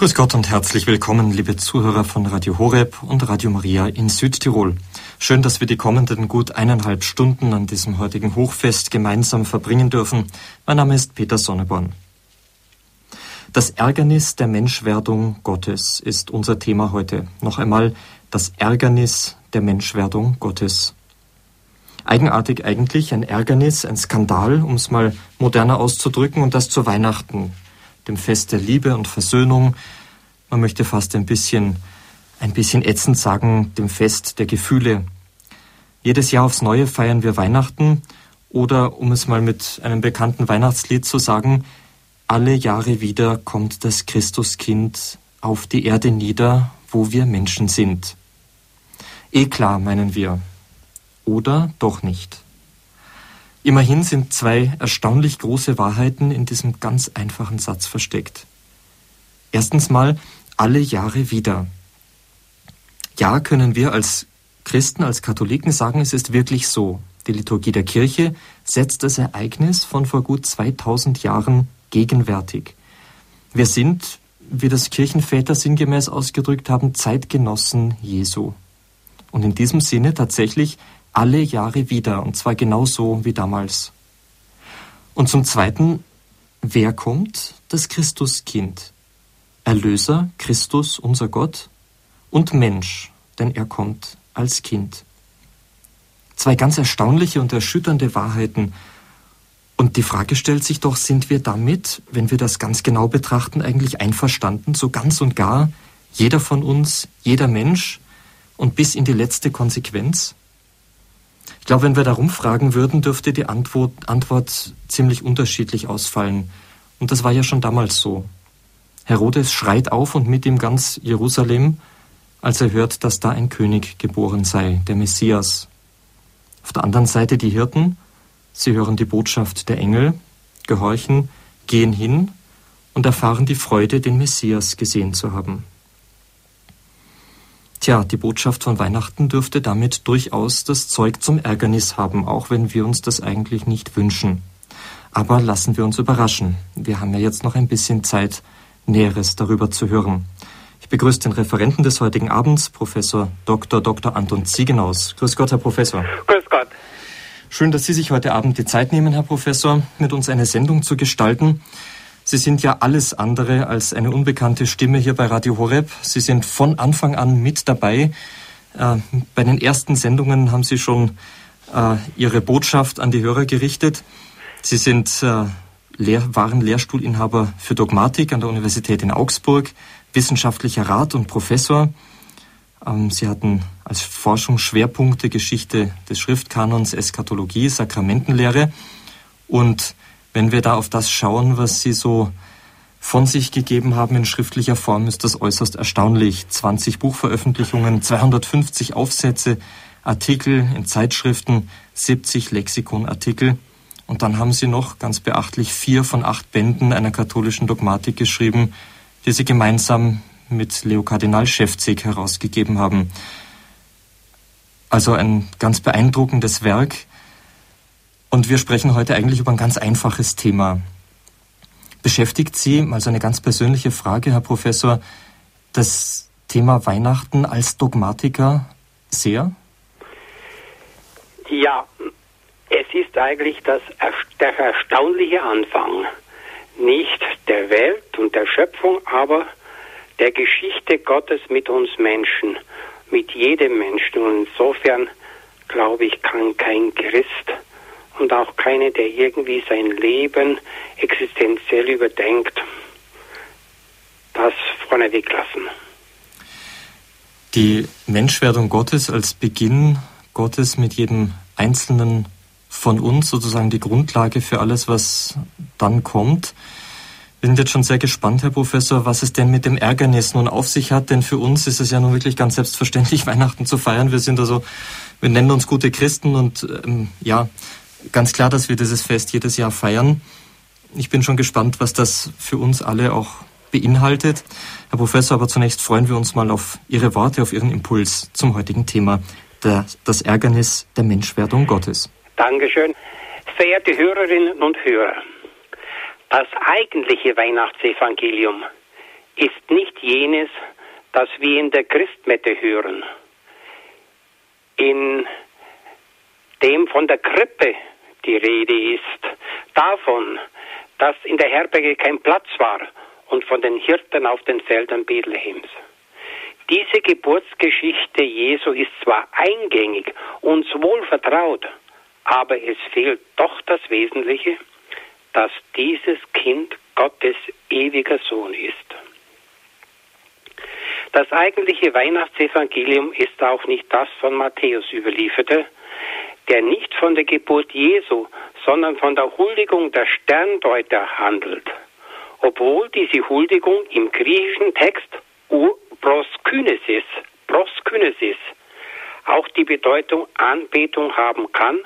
Grüß Gott und herzlich willkommen, liebe Zuhörer von Radio Horeb und Radio Maria in Südtirol. Schön, dass wir die kommenden gut eineinhalb Stunden an diesem heutigen Hochfest gemeinsam verbringen dürfen. Mein Name ist Peter Sonneborn. Das Ärgernis der Menschwerdung Gottes ist unser Thema heute. Noch einmal das Ärgernis der Menschwerdung Gottes. Eigenartig eigentlich, ein Ärgernis, ein Skandal, um es mal moderner auszudrücken, und das zu Weihnachten dem Fest der Liebe und Versöhnung. Man möchte fast ein bisschen, ein bisschen ätzend sagen, dem Fest der Gefühle. Jedes Jahr aufs Neue feiern wir Weihnachten oder, um es mal mit einem bekannten Weihnachtslied zu sagen, alle Jahre wieder kommt das Christuskind auf die Erde nieder, wo wir Menschen sind. Eh klar, meinen wir. Oder doch nicht. Immerhin sind zwei erstaunlich große Wahrheiten in diesem ganz einfachen Satz versteckt. Erstens mal alle Jahre wieder. Ja, können wir als Christen, als Katholiken sagen, es ist wirklich so. Die Liturgie der Kirche setzt das Ereignis von vor gut 2000 Jahren gegenwärtig. Wir sind, wie das Kirchenväter sinngemäß ausgedrückt haben, Zeitgenossen Jesu. Und in diesem Sinne tatsächlich alle Jahre wieder, und zwar genauso wie damals. Und zum Zweiten, wer kommt? Das Christuskind. Erlöser, Christus, unser Gott, und Mensch, denn er kommt als Kind. Zwei ganz erstaunliche und erschütternde Wahrheiten. Und die Frage stellt sich doch, sind wir damit, wenn wir das ganz genau betrachten, eigentlich einverstanden, so ganz und gar, jeder von uns, jeder Mensch und bis in die letzte Konsequenz? Ich glaube, wenn wir darum fragen würden, dürfte die Antwort, Antwort ziemlich unterschiedlich ausfallen. Und das war ja schon damals so. Herodes schreit auf und mit ihm ganz Jerusalem, als er hört, dass da ein König geboren sei, der Messias. Auf der anderen Seite die Hirten, sie hören die Botschaft der Engel, gehorchen, gehen hin und erfahren die Freude, den Messias gesehen zu haben. Tja, die Botschaft von Weihnachten dürfte damit durchaus das Zeug zum Ärgernis haben, auch wenn wir uns das eigentlich nicht wünschen. Aber lassen wir uns überraschen. Wir haben ja jetzt noch ein bisschen Zeit, Näheres darüber zu hören. Ich begrüße den Referenten des heutigen Abends, Professor Dr. Dr. Anton Ziegenaus. Grüß Gott, Herr Professor. Grüß Gott. Schön, dass Sie sich heute Abend die Zeit nehmen, Herr Professor, mit uns eine Sendung zu gestalten. Sie sind ja alles andere als eine unbekannte Stimme hier bei Radio Horeb. Sie sind von Anfang an mit dabei. Äh, bei den ersten Sendungen haben Sie schon äh, Ihre Botschaft an die Hörer gerichtet. Sie sind äh, Lehr waren Lehrstuhlinhaber für Dogmatik an der Universität in Augsburg, wissenschaftlicher Rat und Professor. Ähm, Sie hatten als Forschungsschwerpunkte Geschichte des Schriftkanons, Eskatologie, Sakramentenlehre und wenn wir da auf das schauen, was Sie so von sich gegeben haben in schriftlicher Form, ist das äußerst erstaunlich. 20 Buchveröffentlichungen, 250 Aufsätze, Artikel in Zeitschriften, 70 Lexikonartikel. Und dann haben Sie noch, ganz beachtlich, vier von acht Bänden einer katholischen Dogmatik geschrieben, die Sie gemeinsam mit Leo Kardinal Schäfzig herausgegeben haben. Also ein ganz beeindruckendes Werk, und wir sprechen heute eigentlich über ein ganz einfaches Thema. Beschäftigt Sie, also eine ganz persönliche Frage, Herr Professor, das Thema Weihnachten als Dogmatiker sehr? Ja, es ist eigentlich das, der erstaunliche Anfang. Nicht der Welt und der Schöpfung, aber der Geschichte Gottes mit uns Menschen, mit jedem Menschen. Und insofern, glaube ich, kann kein Christ und auch keine, der irgendwie sein Leben existenziell überdenkt, das vorne weglassen. Die Menschwerdung Gottes als Beginn Gottes mit jedem Einzelnen von uns, sozusagen die Grundlage für alles, was dann kommt. Wir sind jetzt schon sehr gespannt, Herr Professor, was es denn mit dem Ärgernis nun auf sich hat, denn für uns ist es ja nun wirklich ganz selbstverständlich, Weihnachten zu feiern. Wir sind also, wir nennen uns gute Christen und ähm, ja, ganz klar, dass wir dieses Fest jedes Jahr feiern. Ich bin schon gespannt, was das für uns alle auch beinhaltet. Herr Professor, aber zunächst freuen wir uns mal auf Ihre Worte, auf Ihren Impuls zum heutigen Thema, der, das Ärgernis der Menschwerdung Gottes. Dankeschön. Verehrte Hörerinnen und Hörer, das eigentliche Weihnachtsevangelium ist nicht jenes, das wir in der Christmette hören. In dem von der Krippe die Rede ist, davon, dass in der Herberge kein Platz war und von den Hirten auf den Feldern Bethlehems. Diese Geburtsgeschichte Jesu ist zwar eingängig, uns wohl vertraut, aber es fehlt doch das Wesentliche, dass dieses Kind Gottes ewiger Sohn ist. Das eigentliche Weihnachtsevangelium ist auch nicht das von Matthäus überlieferte, der nicht von der Geburt Jesu, sondern von der Huldigung der Sterndeuter handelt, obwohl diese Huldigung im griechischen Text proskynesis, auch die Bedeutung Anbetung haben kann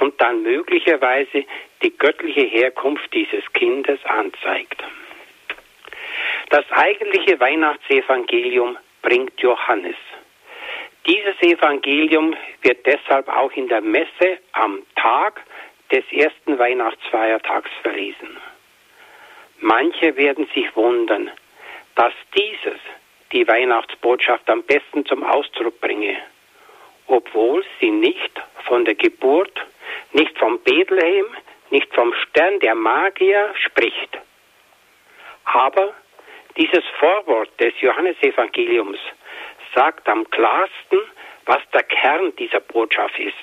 und dann möglicherweise die göttliche Herkunft dieses Kindes anzeigt. Das eigentliche Weihnachtsevangelium bringt Johannes. Dieses Evangelium wird deshalb auch in der Messe am Tag des ersten Weihnachtsfeiertags verlesen. Manche werden sich wundern, dass dieses die Weihnachtsbotschaft am besten zum Ausdruck bringe, obwohl sie nicht von der Geburt, nicht vom Bethlehem, nicht vom Stern der Magier spricht. Aber dieses Vorwort des Johannesevangeliums sagt am klarsten, was der Kern dieser Botschaft ist.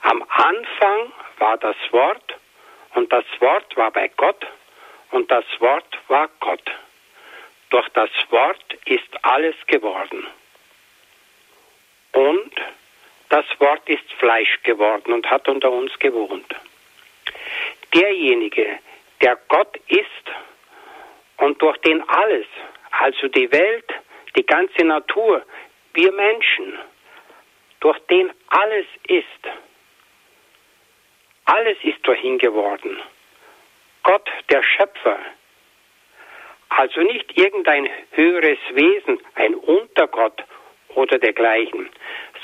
Am Anfang war das Wort und das Wort war bei Gott und das Wort war Gott. Durch das Wort ist alles geworden. Und das Wort ist Fleisch geworden und hat unter uns gewohnt. Derjenige, der Gott ist und durch den alles, also die Welt, die ganze Natur, wir Menschen, durch den alles ist, alles ist durch ihn geworden. Gott, der Schöpfer, also nicht irgendein höheres Wesen, ein Untergott oder dergleichen,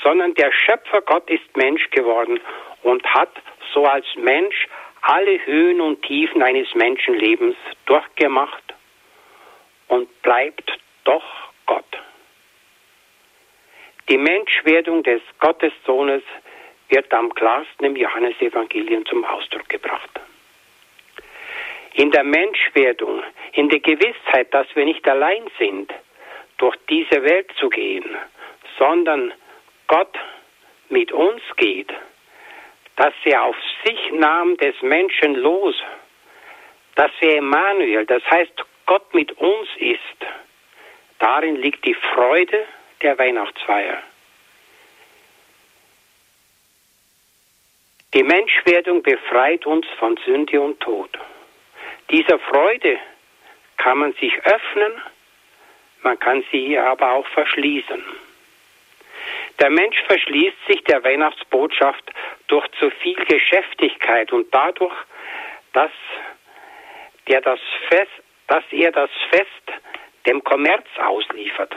sondern der Schöpfer Gott ist Mensch geworden und hat so als Mensch alle Höhen und Tiefen eines Menschenlebens durchgemacht und bleibt doch Gott. Die Menschwerdung des Gottessohnes wird am klarsten im Johannesevangelium zum Ausdruck gebracht. In der Menschwerdung, in der Gewissheit, dass wir nicht allein sind, durch diese Welt zu gehen, sondern Gott mit uns geht, dass er auf sich nahm des Menschen los, dass er Emmanuel, das heißt Gott mit uns ist, darin liegt die Freude der Weihnachtsfeier. Die Menschwerdung befreit uns von Sünde und Tod. Dieser Freude kann man sich öffnen, man kann sie aber auch verschließen. Der Mensch verschließt sich der Weihnachtsbotschaft durch zu viel Geschäftigkeit und dadurch, dass, der das Fest, dass er das Fest dem Kommerz ausliefert,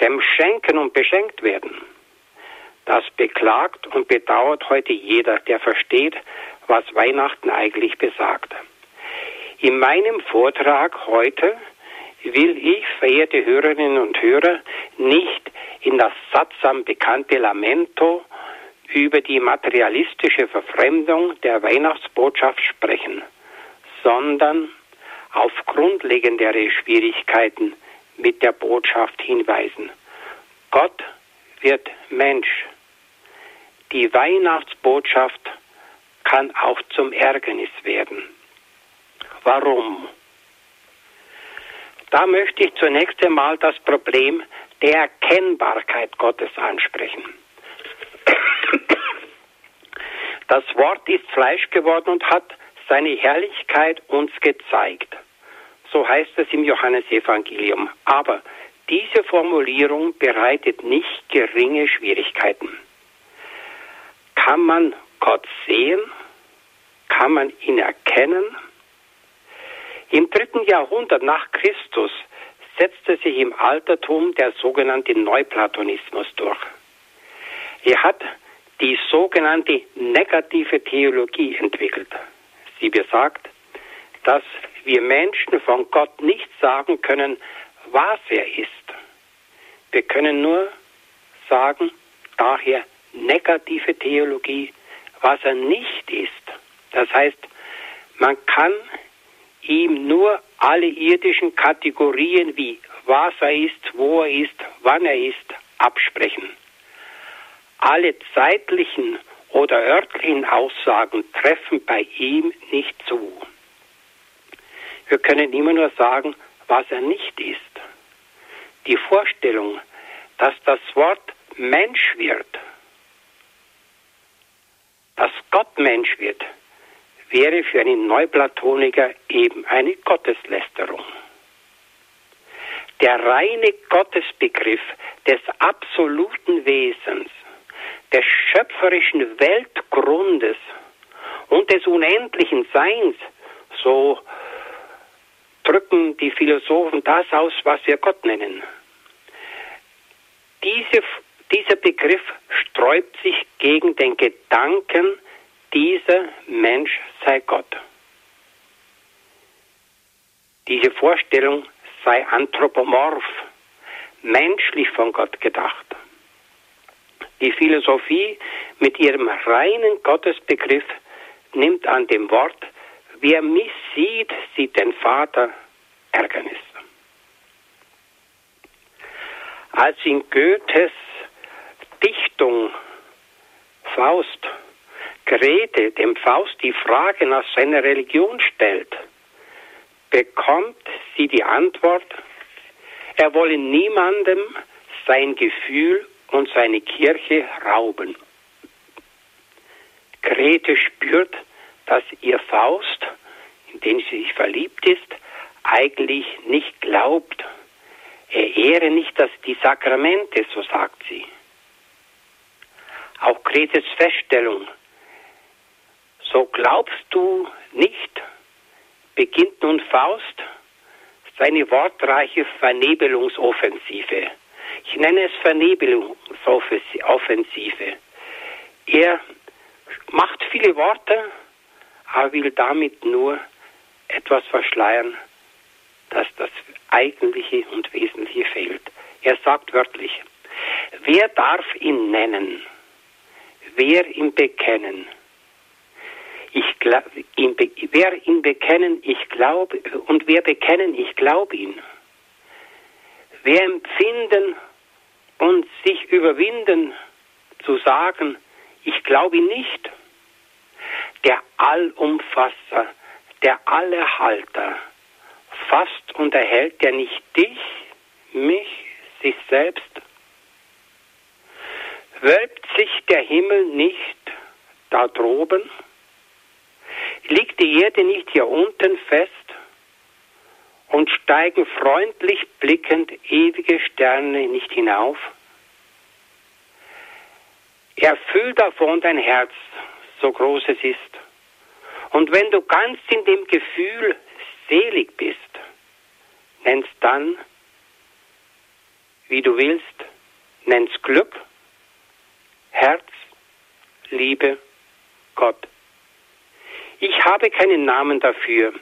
dem Schenken und Beschenkt werden. Das beklagt und bedauert heute jeder, der versteht, was Weihnachten eigentlich besagt. In meinem Vortrag heute will ich, verehrte Hörerinnen und Hörer, nicht in das sattsam bekannte Lamento über die materialistische Verfremdung der Weihnachtsbotschaft sprechen, sondern auf grundlegendere Schwierigkeiten mit der Botschaft hinweisen. Gott wird Mensch. Die Weihnachtsbotschaft kann auch zum Ärgernis werden. Warum? Da möchte ich zunächst einmal das Problem der Erkennbarkeit Gottes ansprechen. Das Wort ist Fleisch geworden und hat seine Herrlichkeit uns gezeigt. So heißt es im Johannesevangelium. Aber diese Formulierung bereitet nicht geringe Schwierigkeiten. Kann man Gott sehen? Kann man ihn erkennen? Im dritten Jahrhundert nach Christus setzte sich im Altertum der sogenannte Neuplatonismus durch. Er hat die sogenannte negative Theologie entwickelt. Sie besagt, dass wir Menschen von Gott nicht sagen können, was er ist. Wir können nur sagen, daher negative Theologie, was er nicht ist. Das heißt, man kann ihm nur alle irdischen Kategorien wie was er ist, wo er ist, wann er ist, absprechen. Alle zeitlichen oder örtlichen Aussagen treffen bei ihm nicht zu. Wir können immer nur sagen, was er nicht ist. Die Vorstellung, dass das Wort Mensch wird, dass Gott Mensch wird, wäre für einen Neuplatoniker eben eine Gotteslästerung. Der reine Gottesbegriff des absoluten Wesens, des schöpferischen Weltgrundes und des unendlichen Seins, so drücken die Philosophen das aus, was wir Gott nennen. Diese, dieser Begriff sträubt sich gegen den Gedanken, dieser Mensch sei Gott. Diese Vorstellung sei anthropomorph, menschlich von Gott gedacht. Die Philosophie mit ihrem reinen Gottesbegriff nimmt an dem Wort, wer mich sieht, sieht den Vater Ärgernis. Als in Goethes Dichtung Faust Grete dem Faust die Frage nach seiner Religion stellt, bekommt sie die Antwort, er wolle niemandem sein Gefühl und seine Kirche rauben. Grete spürt, dass ihr Faust, in den sie sich verliebt ist, eigentlich nicht glaubt. Er ehre nicht dass die Sakramente, so sagt sie. Auch Gretes Feststellung, so glaubst du nicht, beginnt nun Faust seine wortreiche Vernebelungsoffensive. Ich nenne es Vernebelungsoffensive. Er macht viele Worte, aber will damit nur etwas verschleiern, dass das Eigentliche und Wesentliche fehlt. Er sagt wörtlich, wer darf ihn nennen? Wer ihn bekennen? Ich glaub, ihn be wer ihn bekennen, ich glaube, und wer bekennen, ich glaube ihn. Wer empfinden und sich überwinden zu sagen, ich glaube nicht. Der Allumfasser, der Allerhalter, fasst und erhält er nicht dich, mich, sich selbst? Wölbt sich der Himmel nicht da droben? Liegt die Erde nicht hier unten fest? Und steigen freundlich blickend ewige Sterne nicht hinauf? Erfüll davon dein Herz, so groß es ist. Und wenn du ganz in dem Gefühl selig bist, nenn's dann, wie du willst, nenn's Glück, Herz, Liebe, Gott. Ich habe keinen Namen dafür.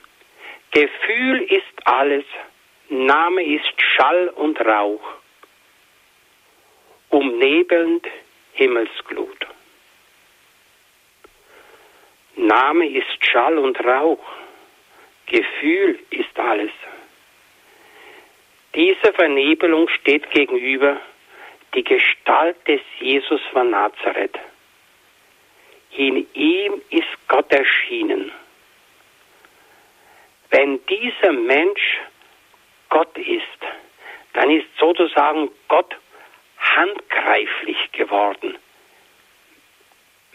Gefühl ist alles, Name ist Schall und Rauch, umnebelnd Himmelsglut. Name ist Schall und Rauch, Gefühl ist alles. Dieser Vernebelung steht gegenüber die Gestalt des Jesus von Nazareth. In ihm ist Gott erschienen. Wenn dieser Mensch Gott ist, dann ist sozusagen Gott handgreiflich geworden.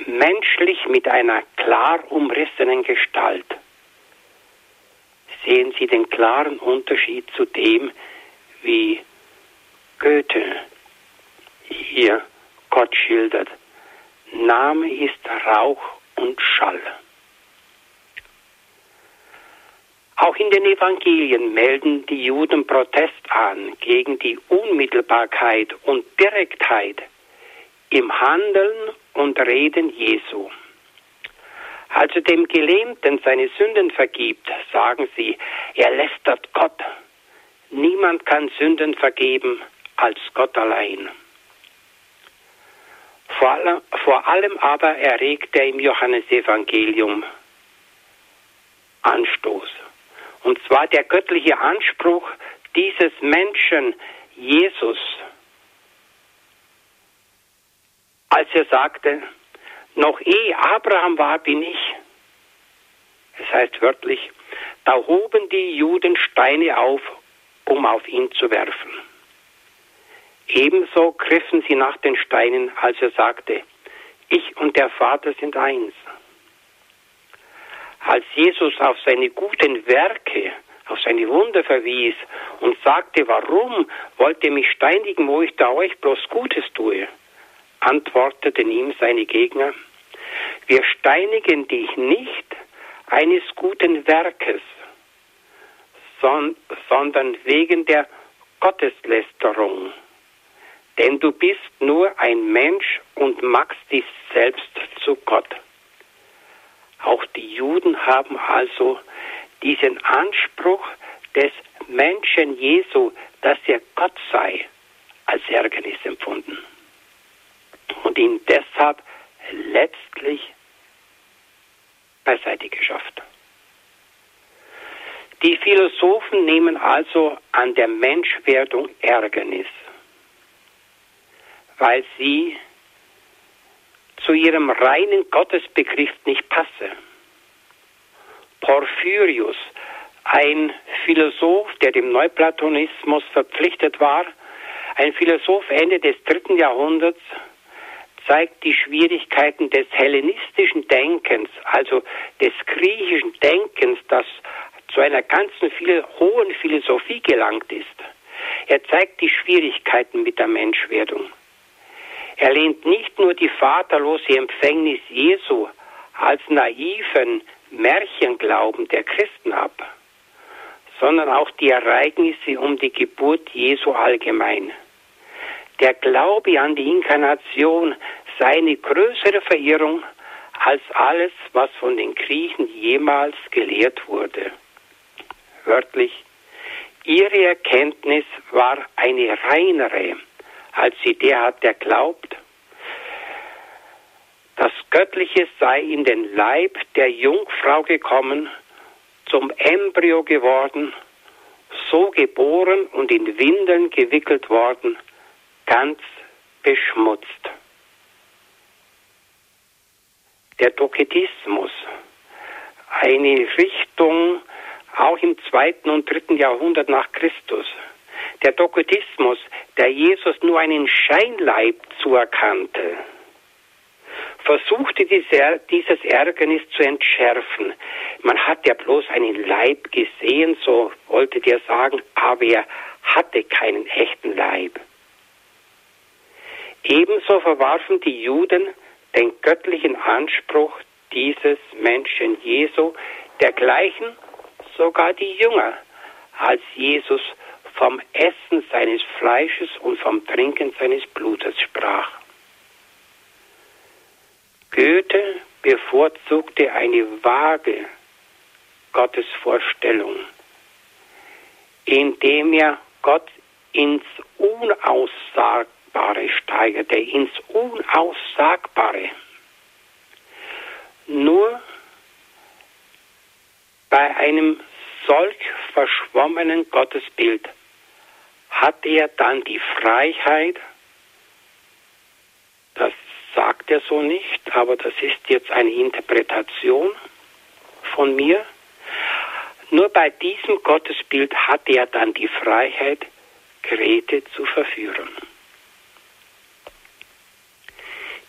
Menschlich mit einer klar umrissenen Gestalt. Sehen Sie den klaren Unterschied zu dem, wie Goethe hier Gott schildert. Name ist Rauch und Schall. Auch in den Evangelien melden die Juden Protest an gegen die Unmittelbarkeit und Direktheit im Handeln und Reden Jesu. Als er dem Gelähmten seine Sünden vergibt, sagen sie, er lästert Gott. niemand kann Sünden vergeben als Gott allein. Vor allem, vor allem aber erregt er im Johannesevangelium Anstoß. Und zwar der göttliche Anspruch dieses Menschen, Jesus, als er sagte, noch ehe Abraham war, bin ich. Es heißt wörtlich, da hoben die Juden Steine auf, um auf ihn zu werfen. Ebenso griffen sie nach den Steinen, als er sagte, ich und der Vater sind eins. Als Jesus auf seine guten Werke, auf seine Wunder verwies und sagte, warum wollt ihr mich steinigen, wo ich da euch bloß Gutes tue, antworteten ihm seine Gegner, wir steinigen dich nicht eines guten Werkes, sondern wegen der Gotteslästerung. Denn du bist nur ein Mensch und machst dich selbst zu Gott. Auch die Juden haben also diesen Anspruch des Menschen Jesu, dass er Gott sei, als Ärgernis empfunden. Und ihn deshalb letztlich beiseite geschafft. Die Philosophen nehmen also an der Menschwerdung Ärgernis, weil sie zu ihrem reinen Gottesbegriff nicht passe. Porphyrius, ein Philosoph, der dem Neuplatonismus verpflichtet war, ein Philosoph Ende des dritten Jahrhunderts, zeigt die Schwierigkeiten des hellenistischen Denkens, also des griechischen Denkens, das zu einer ganzen viel, hohen Philosophie gelangt ist. Er zeigt die Schwierigkeiten mit der Menschwerdung. Er lehnt nicht nur die vaterlose Empfängnis Jesu als naiven Märchenglauben der Christen ab, sondern auch die Ereignisse um die Geburt Jesu allgemein. Der Glaube an die Inkarnation sei eine größere Verirrung als alles, was von den Griechen jemals gelehrt wurde wörtlich, ihre Erkenntnis war eine reinere, als sie der hat, der glaubt, das Göttliche sei in den Leib der Jungfrau gekommen, zum Embryo geworden, so geboren und in Windeln gewickelt worden, ganz beschmutzt. Der Doketismus, eine Richtung auch im zweiten und dritten Jahrhundert nach Christus. Der Doketismus, der Jesus nur einen Scheinleib zuerkannte, versuchte dieses Ärgernis zu entschärfen. Man hat ja bloß einen Leib gesehen, so wollte der sagen, aber er hatte keinen echten Leib. Ebenso verwarfen die Juden den göttlichen Anspruch dieses Menschen Jesu, dergleichen sogar die Jünger, als Jesus vom Essen seines Fleisches und vom Trinken seines Blutes sprach. Goethe bevorzugte eine vage Gottesvorstellung, indem er Gott ins Unaussagbare steigerte, ins Unaussagbare. Nur bei einem solch verschwommenen Gottesbild hat er dann die Freiheit, das sagt er so nicht, aber das ist jetzt eine Interpretation von mir, nur bei diesem Gottesbild hat er dann die Freiheit, Grete zu verführen.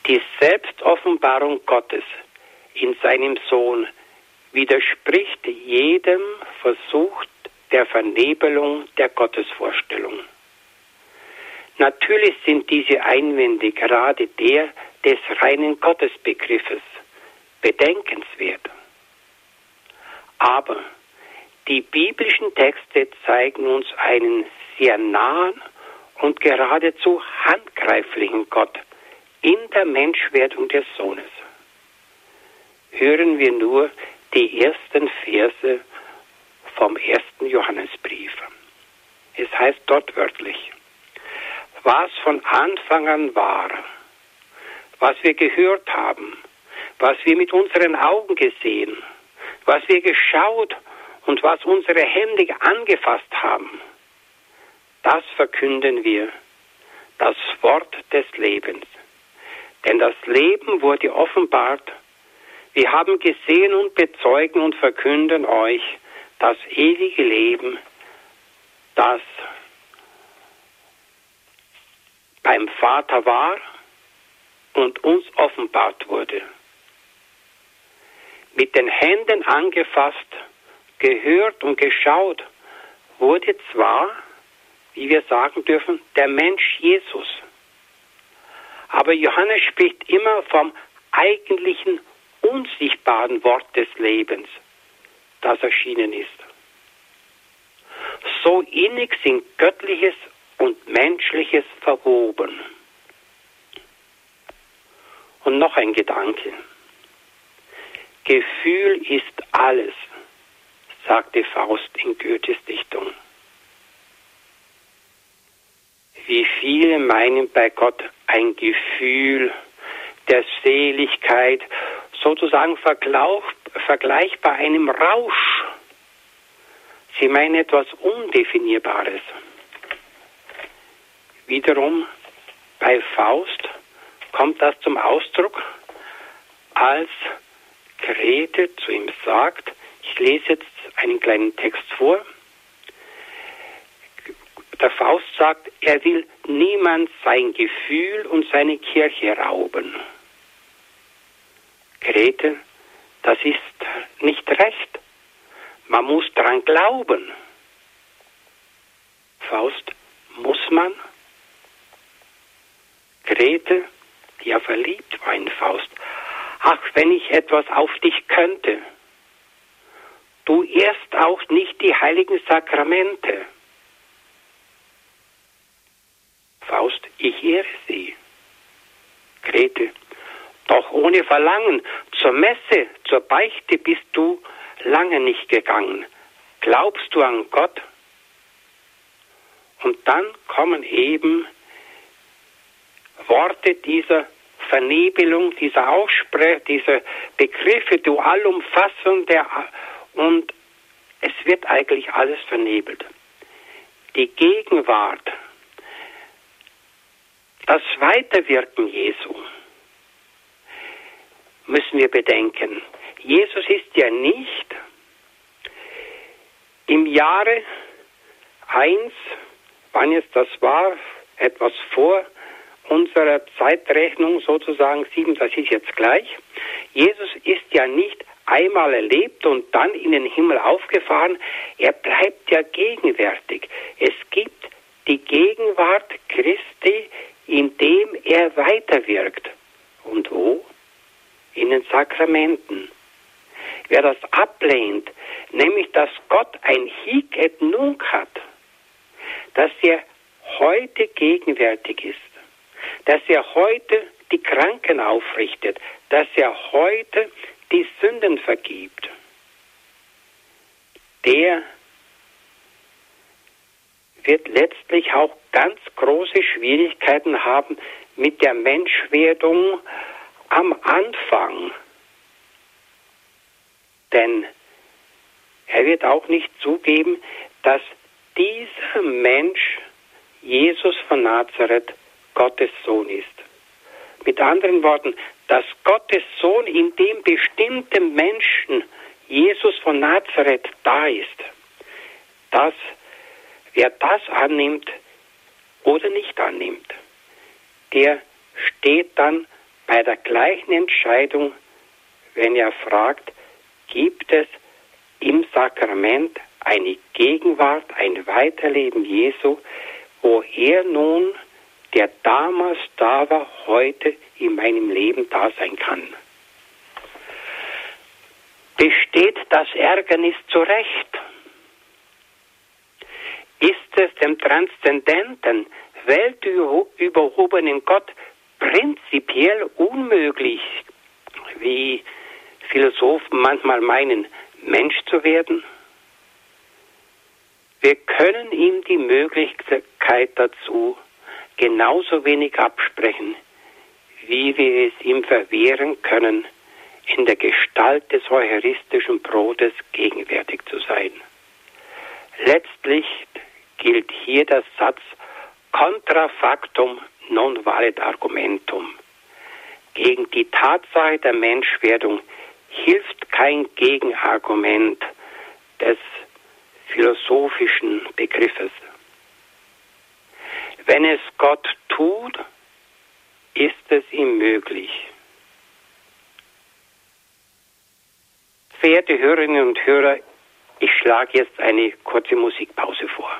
Die Selbstoffenbarung Gottes in seinem Sohn widerspricht jedem Versuch der Vernebelung der Gottesvorstellung. Natürlich sind diese Einwände gerade der des reinen Gottesbegriffes bedenkenswert. Aber die biblischen Texte zeigen uns einen sehr nahen und geradezu handgreiflichen Gott in der Menschwerdung des Sohnes. Hören wir nur die ersten Verse vom ersten Johannesbrief. Es heißt dort wörtlich, was von Anfang an war, was wir gehört haben, was wir mit unseren Augen gesehen, was wir geschaut und was unsere Hände angefasst haben, das verkünden wir, das Wort des Lebens. Denn das Leben wurde offenbart. Wir haben gesehen und bezeugen und verkünden euch das ewige Leben, das beim Vater war und uns offenbart wurde. Mit den Händen angefasst, gehört und geschaut wurde zwar, wie wir sagen dürfen, der Mensch Jesus. Aber Johannes spricht immer vom eigentlichen unsichtbaren Wort des Lebens, das erschienen ist. So innig sind Göttliches und Menschliches verwoben. Und noch ein Gedanke. Gefühl ist alles, sagte Faust in Goethes Dichtung. Wie viele meinen bei Gott ein Gefühl der Seligkeit, sozusagen vergleichbar einem Rausch. Sie meinen etwas Undefinierbares. Wiederum bei Faust kommt das zum Ausdruck, als Grete zu ihm sagt, ich lese jetzt einen kleinen Text vor, der Faust sagt, er will niemand sein Gefühl und seine Kirche rauben. Grete, das ist nicht recht. Man muss daran glauben. Faust, muss man? Grete, die ja verliebt war in Faust. Ach, wenn ich etwas auf dich könnte. Du erst auch nicht die heiligen Sakramente. Faust, ich ehre sie. Grete, doch ohne Verlangen. Zur Messe, zur Beichte bist du lange nicht gegangen. Glaubst du an Gott? Und dann kommen eben Worte dieser Vernebelung, dieser Aussprache, dieser Begriffe, du allumfassend, und es wird eigentlich alles vernebelt. Die Gegenwart, das Weiterwirken Jesu müssen wir bedenken. Jesus ist ja nicht im Jahre 1, wann jetzt das war, etwas vor unserer Zeitrechnung sozusagen, sieben, das ist jetzt gleich. Jesus ist ja nicht einmal erlebt und dann in den Himmel aufgefahren. Er bleibt ja gegenwärtig. Es gibt die Gegenwart Christi, indem er weiterwirkt. Und wo? In den Sakramenten. Wer das ablehnt, nämlich dass Gott ein Hic et Nunc hat, dass er heute gegenwärtig ist, dass er heute die Kranken aufrichtet, dass er heute die Sünden vergibt, der wird letztlich auch ganz große Schwierigkeiten haben mit der Menschwerdung am Anfang. Denn er wird auch nicht zugeben, dass dieser Mensch, Jesus von Nazareth, Gottes Sohn ist. Mit anderen Worten, dass Gottes Sohn in dem bestimmten Menschen, Jesus von Nazareth, da ist. Das, wer das annimmt oder nicht annimmt, der steht dann bei der gleichen Entscheidung, wenn er fragt, gibt es im Sakrament eine Gegenwart, ein Weiterleben Jesu, wo er nun der damals da war, heute in meinem Leben da sein kann. Besteht das Ärgernis zu Recht? Ist es dem transzendenten, weltüberhobenen Gott prinzipiell unmöglich, wie Philosophen manchmal meinen, Mensch zu werden? Wir können ihm die Möglichkeit dazu genauso wenig absprechen, wie wir es ihm verwehren können, in der Gestalt des eucharistischen Brotes gegenwärtig zu sein. Letztlich gilt hier der Satz contra factum non valet argumentum. Gegen die Tatsache der Menschwerdung hilft kein Gegenargument des philosophischen Begriffes. Wenn es Gott tut, ist es ihm möglich. Verehrte Hörerinnen und Hörer, ich schlage jetzt eine kurze Musikpause vor.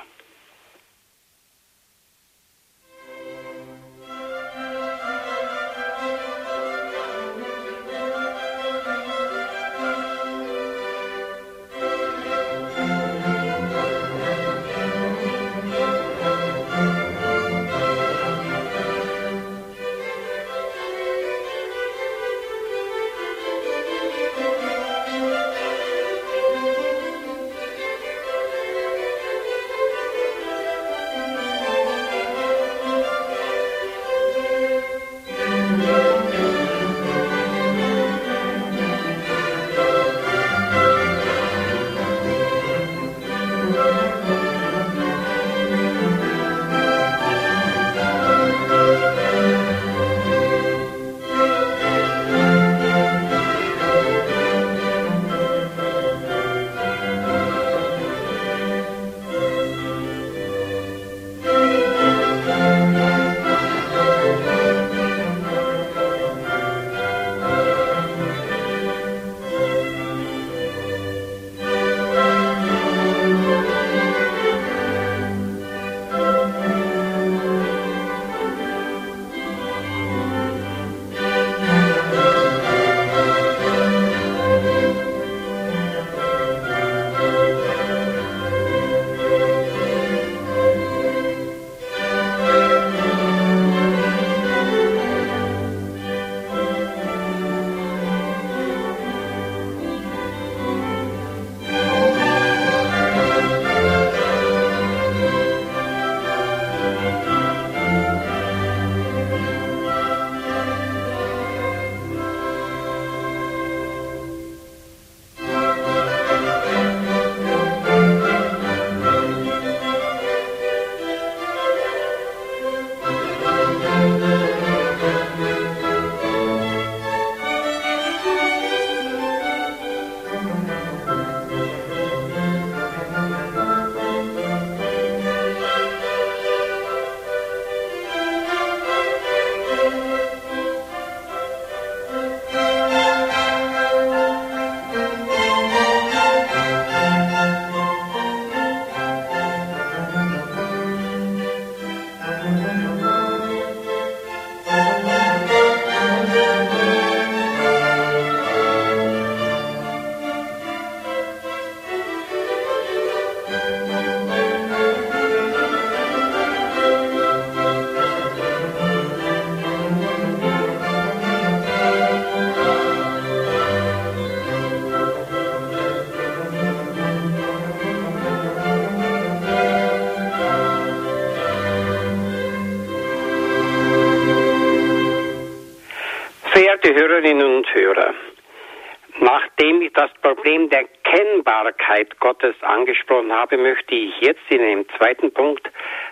Problem der Kennbarkeit Gottes angesprochen habe, möchte ich jetzt in dem zweiten Punkt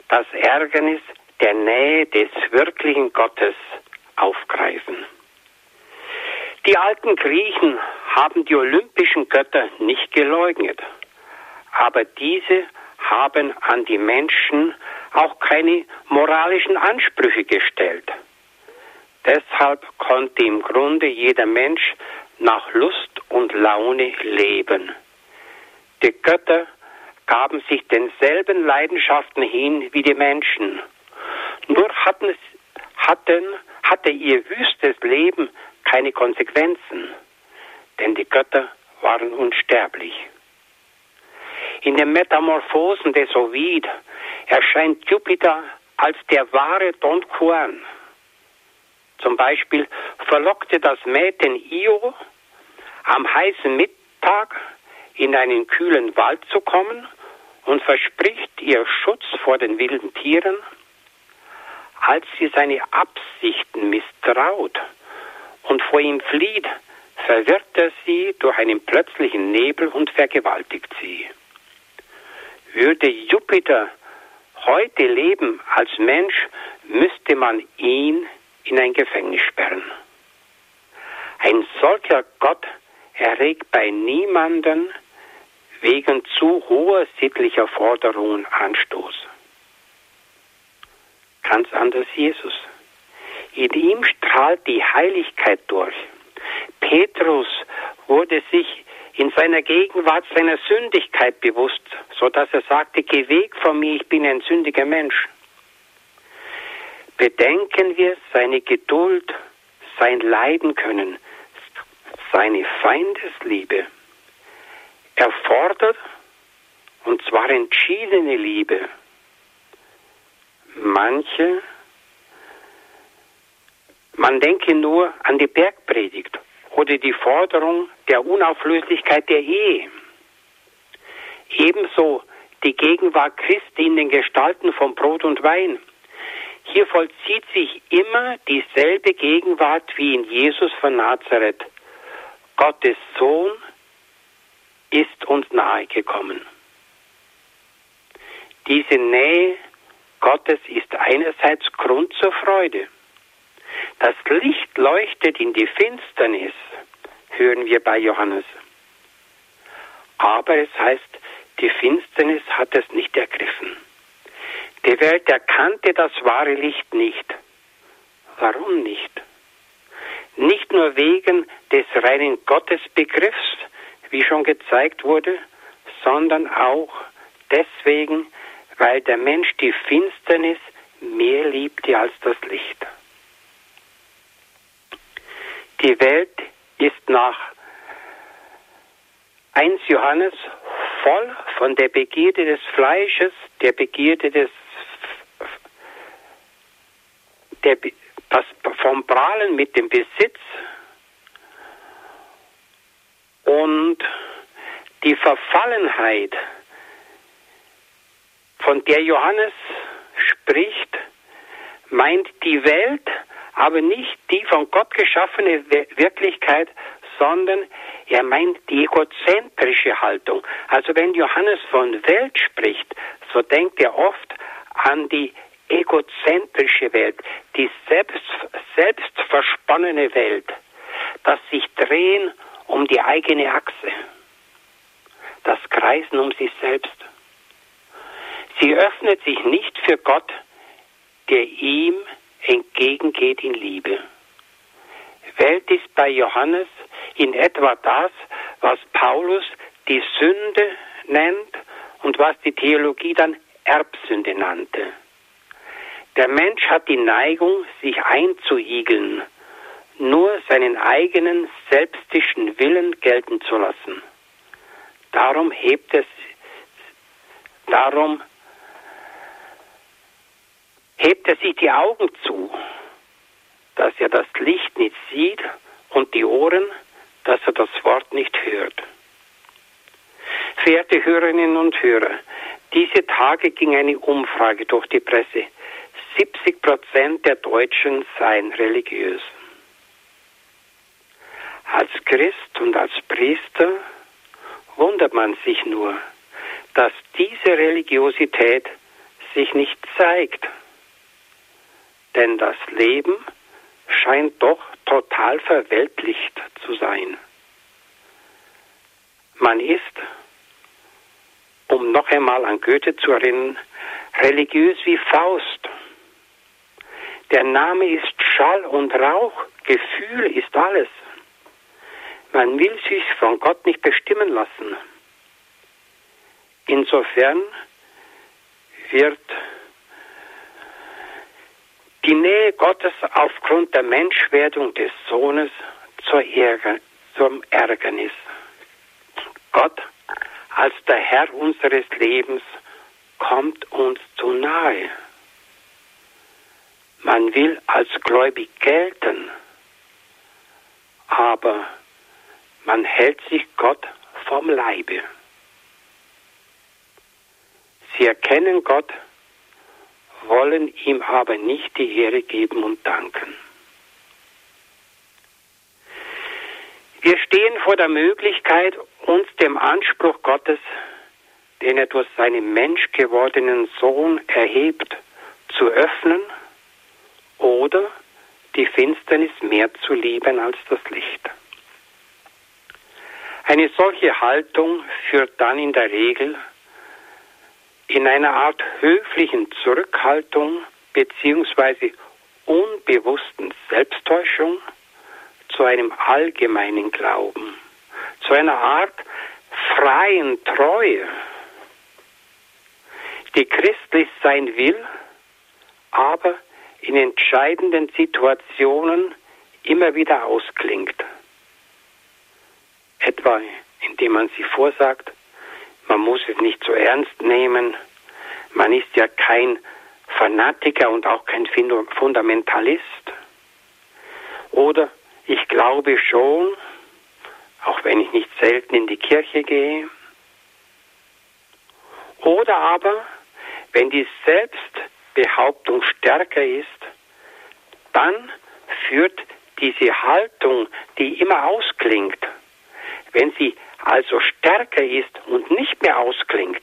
das Ärgernis der Nähe des wirklichen Gottes aufgreifen. Die alten Griechen haben die olympischen Götter nicht geleugnet, aber diese haben an die Menschen auch keine moralischen Ansprüche gestellt. Deshalb konnte im Grunde jeder Mensch nach Lust und Laune leben. Die Götter gaben sich denselben Leidenschaften hin wie die Menschen. Nur hatten, hatten, hatte ihr wüstes Leben keine Konsequenzen, denn die Götter waren unsterblich. In den Metamorphosen des Ovid erscheint Jupiter als der wahre Don Juan. Zum Beispiel verlockte das Mädchen Io am heißen Mittag in einen kühlen Wald zu kommen und verspricht ihr Schutz vor den wilden Tieren, als sie seine Absichten misstraut und vor ihm flieht, verwirrt er sie durch einen plötzlichen Nebel und vergewaltigt sie. Würde Jupiter heute leben als Mensch, müsste man ihn in ein Gefängnis sperren. Ein solcher Gott erregt bei niemanden wegen zu hoher sittlicher Forderungen Anstoß. Ganz anders Jesus. In ihm strahlt die Heiligkeit durch. Petrus wurde sich in seiner Gegenwart seiner Sündigkeit bewusst, so dass er sagte, geh weg von mir, ich bin ein sündiger Mensch. Bedenken wir seine Geduld, sein Leiden können, seine Feindesliebe. Er fordert, und zwar entschiedene Liebe. Manche, man denke nur an die Bergpredigt oder die Forderung der Unauflöslichkeit der Ehe. Ebenso die Gegenwart Christi in den Gestalten von Brot und Wein. Hier vollzieht sich immer dieselbe Gegenwart wie in Jesus von Nazareth. Gottes Sohn ist uns nahegekommen. Diese Nähe Gottes ist einerseits Grund zur Freude. Das Licht leuchtet in die Finsternis, hören wir bei Johannes. Aber es heißt, die Finsternis hat es nicht ergriffen. Die Welt erkannte das wahre Licht nicht. Warum nicht? Nicht nur wegen des reinen Gottesbegriffs, wie schon gezeigt wurde, sondern auch deswegen, weil der Mensch die Finsternis mehr liebte als das Licht. Die Welt ist nach 1 Johannes voll von der Begierde des Fleisches, der Begierde des der, das, vom Prahlen mit dem Besitz und die Verfallenheit, von der Johannes spricht, meint die Welt, aber nicht die von Gott geschaffene Wirklichkeit, sondern er meint die egozentrische Haltung. Also wenn Johannes von Welt spricht, so denkt er oft an die egozentrische Welt, die selbst, selbstversponnene Welt, das sich drehen um die eigene Achse, das Kreisen um sich selbst. Sie öffnet sich nicht für Gott, der ihm entgegengeht in Liebe. Welt ist bei Johannes in etwa das, was Paulus die Sünde nennt und was die Theologie dann Erbsünde nannte. Der Mensch hat die Neigung, sich einzuigeln, nur seinen eigenen selbstischen Willen gelten zu lassen. Darum hebt es, darum hebt er sich die Augen zu, dass er das Licht nicht sieht und die Ohren, dass er das Wort nicht hört. Verehrte Hörerinnen und Hörer, diese Tage ging eine Umfrage durch die Presse. 70 Prozent der Deutschen seien religiös. Als Christ und als Priester wundert man sich nur, dass diese Religiosität sich nicht zeigt. Denn das Leben scheint doch total verweltlicht zu sein. Man ist, um noch einmal an Goethe zu erinnern, religiös wie Faust. Der Name ist Schall und Rauch, Gefühl ist alles. Man will sich von Gott nicht bestimmen lassen. Insofern wird die Nähe Gottes aufgrund der Menschwerdung des Sohnes zum Ärgernis. Gott als der Herr unseres Lebens kommt uns zu nahe. Man will als gläubig gelten, aber man hält sich Gott vom Leibe. Sie erkennen Gott, wollen ihm aber nicht die Ehre geben und danken. Wir stehen vor der Möglichkeit, uns dem Anspruch Gottes, den er durch seinen menschgewordenen Sohn erhebt, zu öffnen oder die Finsternis mehr zu lieben als das Licht. Eine solche Haltung führt dann in der Regel in einer Art höflichen Zurückhaltung beziehungsweise unbewussten Selbsttäuschung zu einem allgemeinen Glauben, zu einer Art freien Treue, die christlich sein will, aber in entscheidenden Situationen immer wieder ausklingt. Etwa indem man sie vorsagt, man muss es nicht so ernst nehmen, man ist ja kein Fanatiker und auch kein Fundamentalist. Oder ich glaube schon, auch wenn ich nicht selten in die Kirche gehe. Oder aber, wenn die Selbstbehauptung stärker ist, dann führt diese Haltung, die immer ausklingt, wenn sie also stärker ist und nicht mehr ausklingt,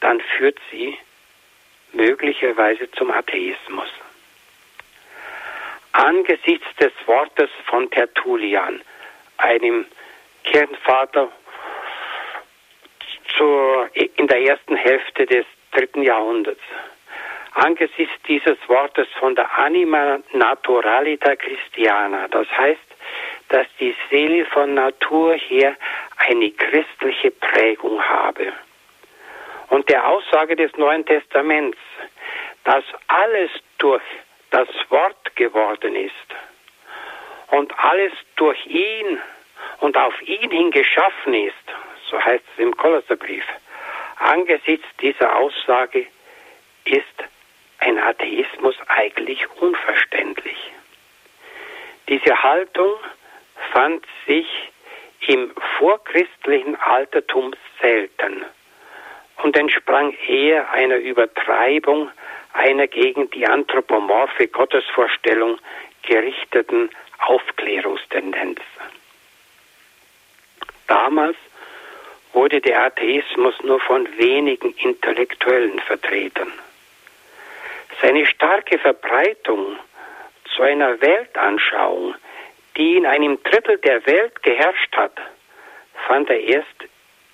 dann führt sie möglicherweise zum Atheismus. Angesichts des Wortes von Tertullian, einem Kirchenvater zur, in der ersten Hälfte des dritten Jahrhunderts, angesichts dieses Wortes von der Anima Naturalita Christiana, das heißt, dass die Seele von Natur her eine christliche Prägung habe. Und der Aussage des Neuen Testaments, dass alles durch das Wort geworden ist und alles durch ihn und auf ihn hin geschaffen ist, so heißt es im Kolosserbrief, angesichts dieser Aussage ist ein Atheismus eigentlich unverständlich. Diese Haltung fand sich im vorchristlichen Altertum selten und entsprang eher einer Übertreibung einer gegen die anthropomorphe Gottesvorstellung gerichteten Aufklärungstendenz. Damals wurde der Atheismus nur von wenigen Intellektuellen vertreten. Seine starke Verbreitung zu einer Weltanschauung, die in einem Drittel der Welt geherrscht hat, fand er erst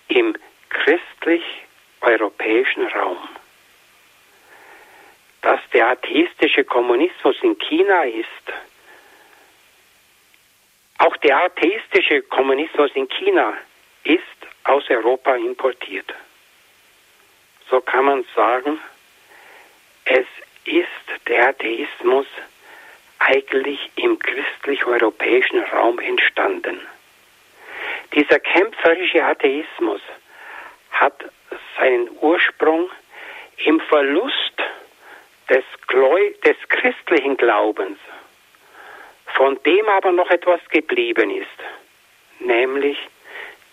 im christlich-europäischen Raum. Dass der atheistische Kommunismus in China ist, auch der atheistische Kommunismus in China ist aus Europa importiert. So kann man sagen, es ist der Atheismus eigentlich im christlich-europäischen Raum entstanden. Dieser kämpferische Atheismus hat seinen Ursprung im Verlust des, des christlichen Glaubens, von dem aber noch etwas geblieben ist, nämlich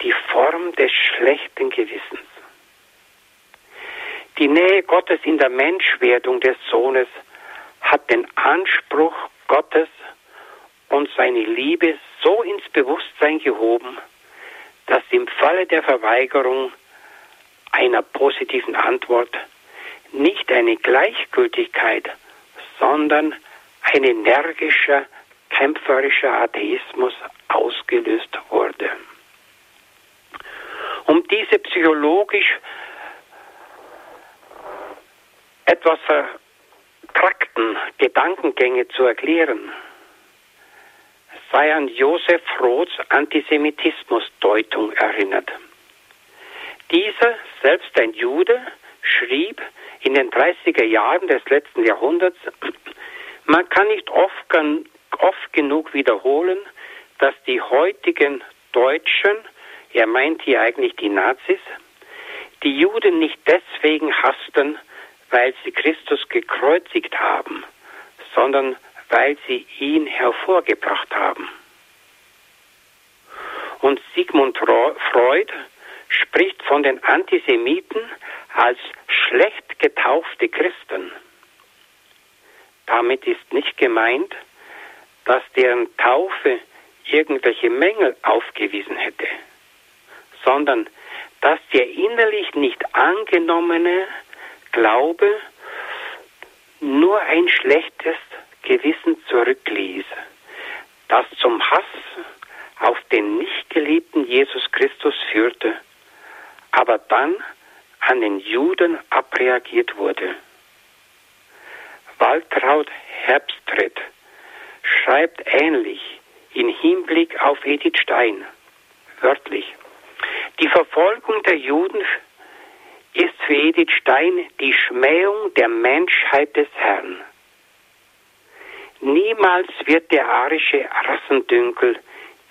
die Form des schlechten Gewissens. Die Nähe Gottes in der Menschwerdung des Sohnes hat den Anspruch Gottes und seine Liebe so ins Bewusstsein gehoben, dass im Falle der Verweigerung einer positiven Antwort nicht eine Gleichgültigkeit, sondern ein energischer, kämpferischer Atheismus ausgelöst wurde. Um diese psychologisch etwas vertrackten Gedankengänge zu erklären, sei an Josef Roths Antisemitismusdeutung erinnert. Dieser, selbst ein Jude, schrieb in den 30er Jahren des letzten Jahrhunderts, man kann nicht oft, oft genug wiederholen, dass die heutigen Deutschen, er meint hier eigentlich die Nazis, die Juden nicht deswegen hassten, weil sie Christus gekreuzigt haben, sondern weil sie ihn hervorgebracht haben. Und Sigmund Freud spricht von den Antisemiten als schlecht getaufte Christen. Damit ist nicht gemeint, dass deren Taufe irgendwelche Mängel aufgewiesen hätte, sondern dass der innerlich nicht angenommene Glaube nur ein schlechtes Gewissen zurückließ, das zum Hass auf den nicht geliebten Jesus Christus führte, aber dann an den Juden abreagiert wurde. Waltraud Herbstritt schreibt ähnlich in Hinblick auf Edith Stein, wörtlich. Die Verfolgung der Juden ist für Edith Stein die Schmähung der Menschheit des Herrn. Niemals wird der arische Rassendünkel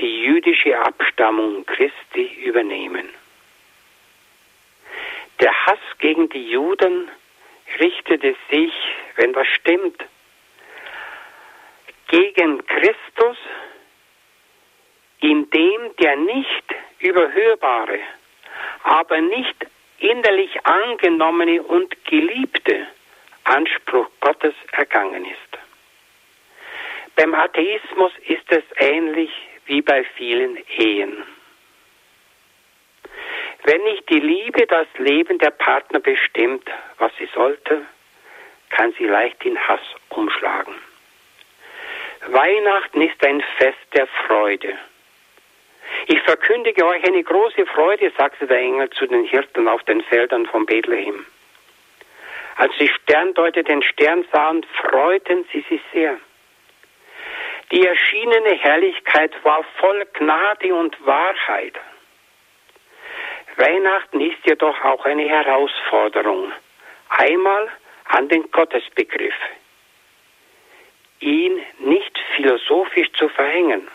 die jüdische Abstammung Christi übernehmen. Der Hass gegen die Juden richtete sich, wenn das stimmt, gegen Christus, in dem der nicht überhörbare, aber nicht innerlich angenommene und geliebte Anspruch Gottes ergangen ist. Beim Atheismus ist es ähnlich wie bei vielen Ehen. Wenn nicht die Liebe das Leben der Partner bestimmt, was sie sollte, kann sie leicht in Hass umschlagen. Weihnachten ist ein Fest der Freude. Ich verkündige euch eine große Freude, sagte der Engel zu den Hirten auf den Feldern von Bethlehem. Als die Sterndeuter den Stern sahen, freuten sie sich sehr. Die erschienene Herrlichkeit war voll Gnade und Wahrheit. Weihnachten ist jedoch auch eine Herausforderung. Einmal an den Gottesbegriff. Ihn nicht philosophisch zu verhängen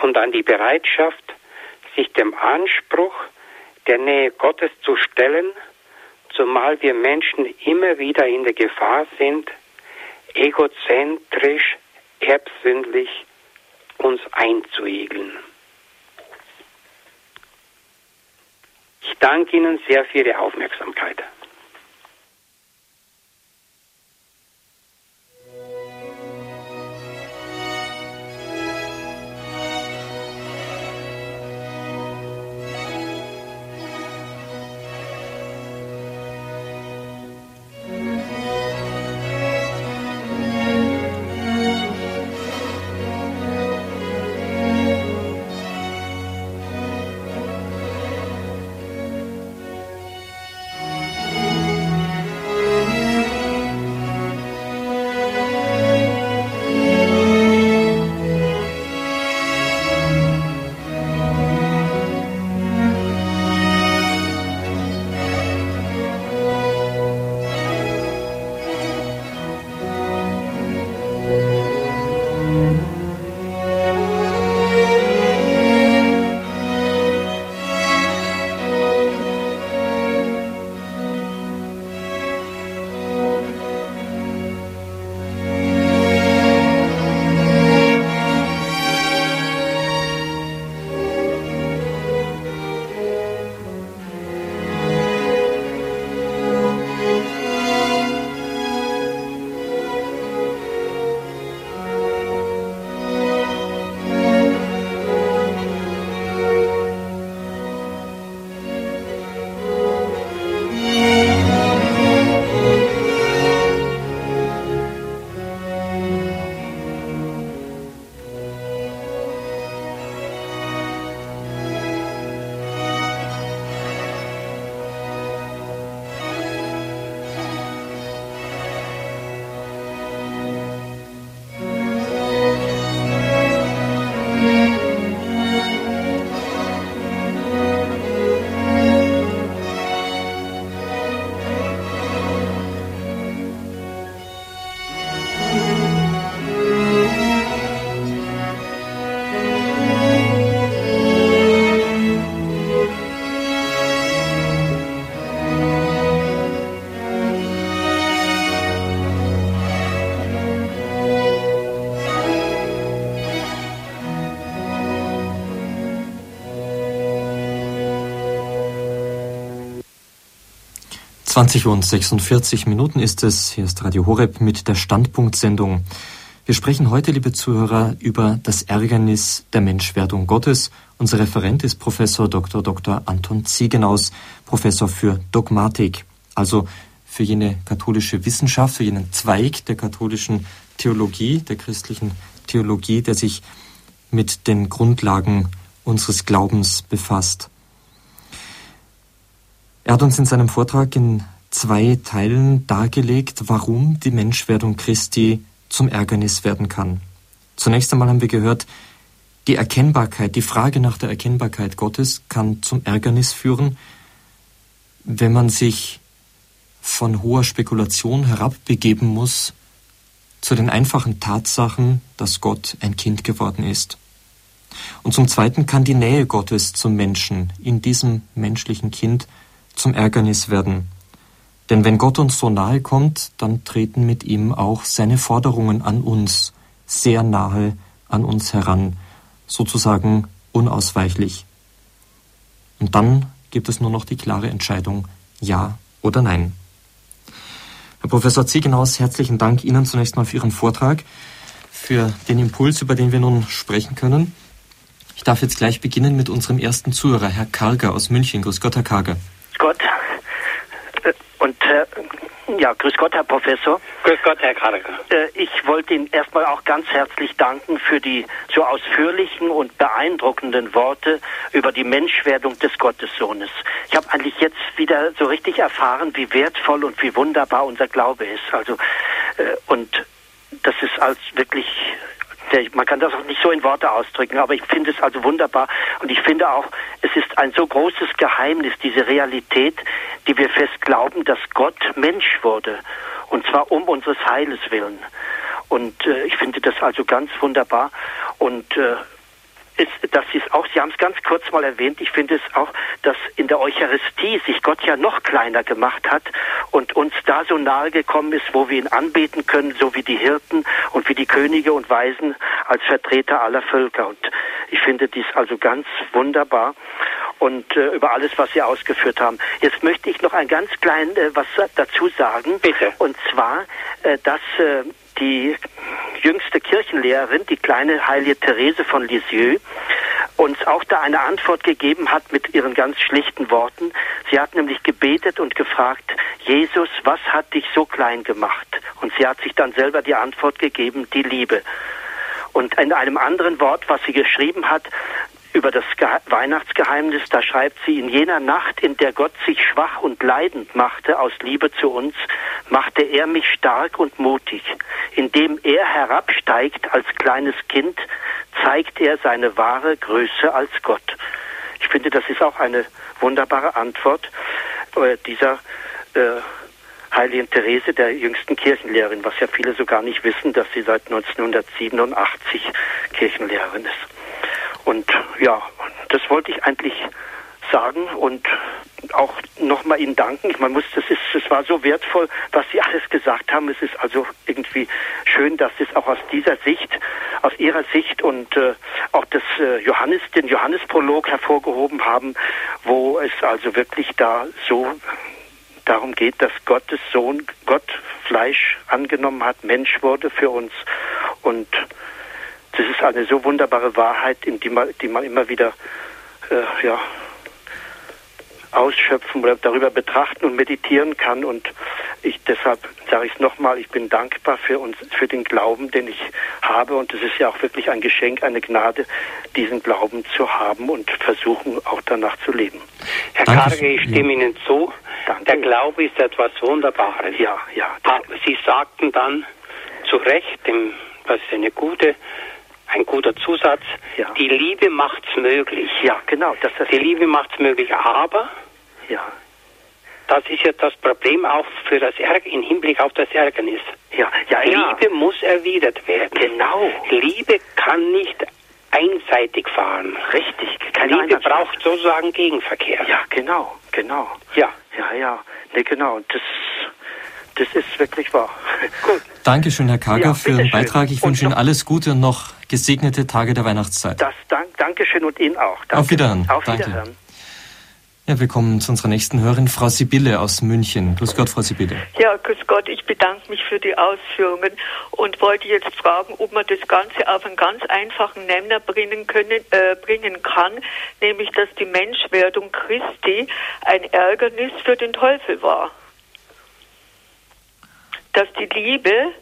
und an die Bereitschaft, sich dem Anspruch der Nähe Gottes zu stellen, zumal wir Menschen immer wieder in der Gefahr sind, egozentrisch erbsündlich uns einzuigeln. Ich danke Ihnen sehr für Ihre Aufmerksamkeit. 20 und 46 Minuten ist es. Hier ist Radio Horeb mit der Standpunktsendung. Wir sprechen heute, liebe Zuhörer, über das Ärgernis der Menschwerdung Gottes. Unser Referent ist Professor Dr. Dr. Anton Ziegenaus, Professor für Dogmatik, also für jene katholische Wissenschaft, für jenen Zweig der katholischen Theologie, der christlichen Theologie, der sich mit den Grundlagen unseres Glaubens befasst. Er hat uns in seinem Vortrag in zwei Teilen dargelegt, warum die Menschwerdung Christi zum Ärgernis werden kann. Zunächst einmal haben wir gehört, die Erkennbarkeit, die Frage nach der Erkennbarkeit Gottes kann zum Ärgernis führen, wenn man sich von hoher Spekulation herabbegeben muss zu den einfachen Tatsachen, dass Gott ein Kind geworden ist. Und zum Zweiten kann die Nähe Gottes zum Menschen in diesem menschlichen Kind zum Ärgernis werden. Denn wenn Gott uns so nahe kommt, dann treten mit ihm auch seine Forderungen an uns sehr nahe an uns heran, sozusagen unausweichlich. Und dann gibt es nur noch die klare Entscheidung Ja oder Nein. Herr Professor Ziegenhaus, herzlichen Dank Ihnen zunächst mal für Ihren Vortrag, für den Impuls, über den wir nun sprechen können. Ich darf jetzt gleich beginnen mit unserem ersten Zuhörer, Herr Karger aus München. Grüß Gott, Herr Karger. Äh, und äh, ja, grüß Gott, Herr Professor. Grüß Gott, Herr Karger. Äh, ich wollte Ihnen erstmal auch ganz herzlich danken für die so ausführlichen und beeindruckenden Worte über die Menschwerdung des Gottessohnes. Ich habe eigentlich jetzt wieder so richtig erfahren, wie wertvoll und wie wunderbar unser Glaube ist. Also und das ist als wirklich man kann das auch nicht so in Worte ausdrücken, aber ich finde es also wunderbar. Und ich finde auch, es ist ein so großes Geheimnis, diese Realität, die wir fest glauben, dass Gott Mensch wurde. Und zwar um unseres Heiles willen. Und äh, ich finde das also ganz wunderbar. Und äh, ist, dass Sie es auch, Sie haben es ganz kurz mal erwähnt, ich finde es auch, dass in der Eucharistie sich Gott ja noch kleiner gemacht hat und uns da so nahe gekommen ist, wo wir ihn anbeten können, so wie die Hirten und wie die Könige und Weisen als Vertreter aller Völker. Und ich finde dies also ganz wunderbar und äh, über alles, was Sie ausgeführt haben. Jetzt möchte ich noch ein ganz klein äh, was dazu sagen. Bitte. Und zwar, äh, dass äh, die jüngste Kirchenlehrerin, die kleine heilige Therese von Lisieux, uns auch da eine Antwort gegeben hat mit ihren ganz schlichten Worten. Sie hat nämlich gebetet und gefragt, Jesus, was hat dich so klein gemacht? Und sie hat sich dann selber die Antwort gegeben, die Liebe. Und in einem anderen Wort, was sie geschrieben hat, über das Ge Weihnachtsgeheimnis, da schreibt sie, in jener Nacht, in der Gott sich schwach und leidend machte aus Liebe zu uns, machte er mich stark und mutig. Indem er herabsteigt als kleines Kind, zeigt er seine wahre Größe als Gott. Ich finde, das ist auch eine wunderbare Antwort äh, dieser äh, Heiligen Therese, der jüngsten Kirchenlehrerin, was ja viele so gar nicht wissen, dass sie seit 1987 Kirchenlehrerin ist. Und ja, das wollte ich eigentlich sagen und auch nochmal Ihnen danken. Ich meine, das ist, es war so wertvoll, was Sie alles gesagt haben. Es ist also irgendwie schön, dass es auch aus dieser Sicht, aus Ihrer Sicht und äh, auch das äh, Johannes, den Johannesprolog hervorgehoben haben, wo es also wirklich da so darum geht, dass Gottes Sohn Gott Fleisch angenommen hat, Mensch wurde für uns und das ist eine so wunderbare Wahrheit, in die man, die man immer wieder äh, ja, ausschöpfen oder darüber betrachten und meditieren kann. Und ich deshalb sage ich es nochmal, ich bin dankbar für uns, für den Glauben, den ich habe. Und es ist ja auch wirklich ein Geschenk, eine Gnade, diesen Glauben zu haben und versuchen auch danach zu leben. Herr Karge, ich stimme Ihnen zu. Danke. Der Glaube ist etwas Wunderbares. Ja, ja. Ah, Sie sagten dann zu Recht, das ist eine gute ein guter Zusatz. Ja. Die Liebe macht's möglich. Ja, genau. Das, die Liebe macht's möglich, aber ja. das ist ja das Problem auch für das Ärger, im Hinblick auf das Ärgernis. Ja, ja, Liebe ja. muss erwidert werden. Genau. Liebe kann nicht einseitig fahren. Richtig. Keine Liebe braucht sozusagen Gegenverkehr. Ja, genau, genau. Ja. Ja, ja. Nee, genau. Das das ist wirklich wahr. Gut. Dankeschön, Herr Kager, ja, für den Beitrag. Ich wünsche Ihnen alles Gute und noch gesegnete Tage der Weihnachtszeit. Das, dank, Dankeschön und Ihnen auch. Danke. Auf Wiederhören. Auf Wiederhören. Ja, wir kommen zu unserer nächsten Hörerin, Frau Sibylle aus München. Grüß Gott, Frau Sibylle. Ja, grüß Gott, ich bedanke mich für die Ausführungen und wollte jetzt fragen, ob man das Ganze auf einen ganz einfachen Nenner bringen, können, äh, bringen kann, nämlich dass die Menschwerdung Christi ein Ärgernis für den Teufel war. Dass die Liebe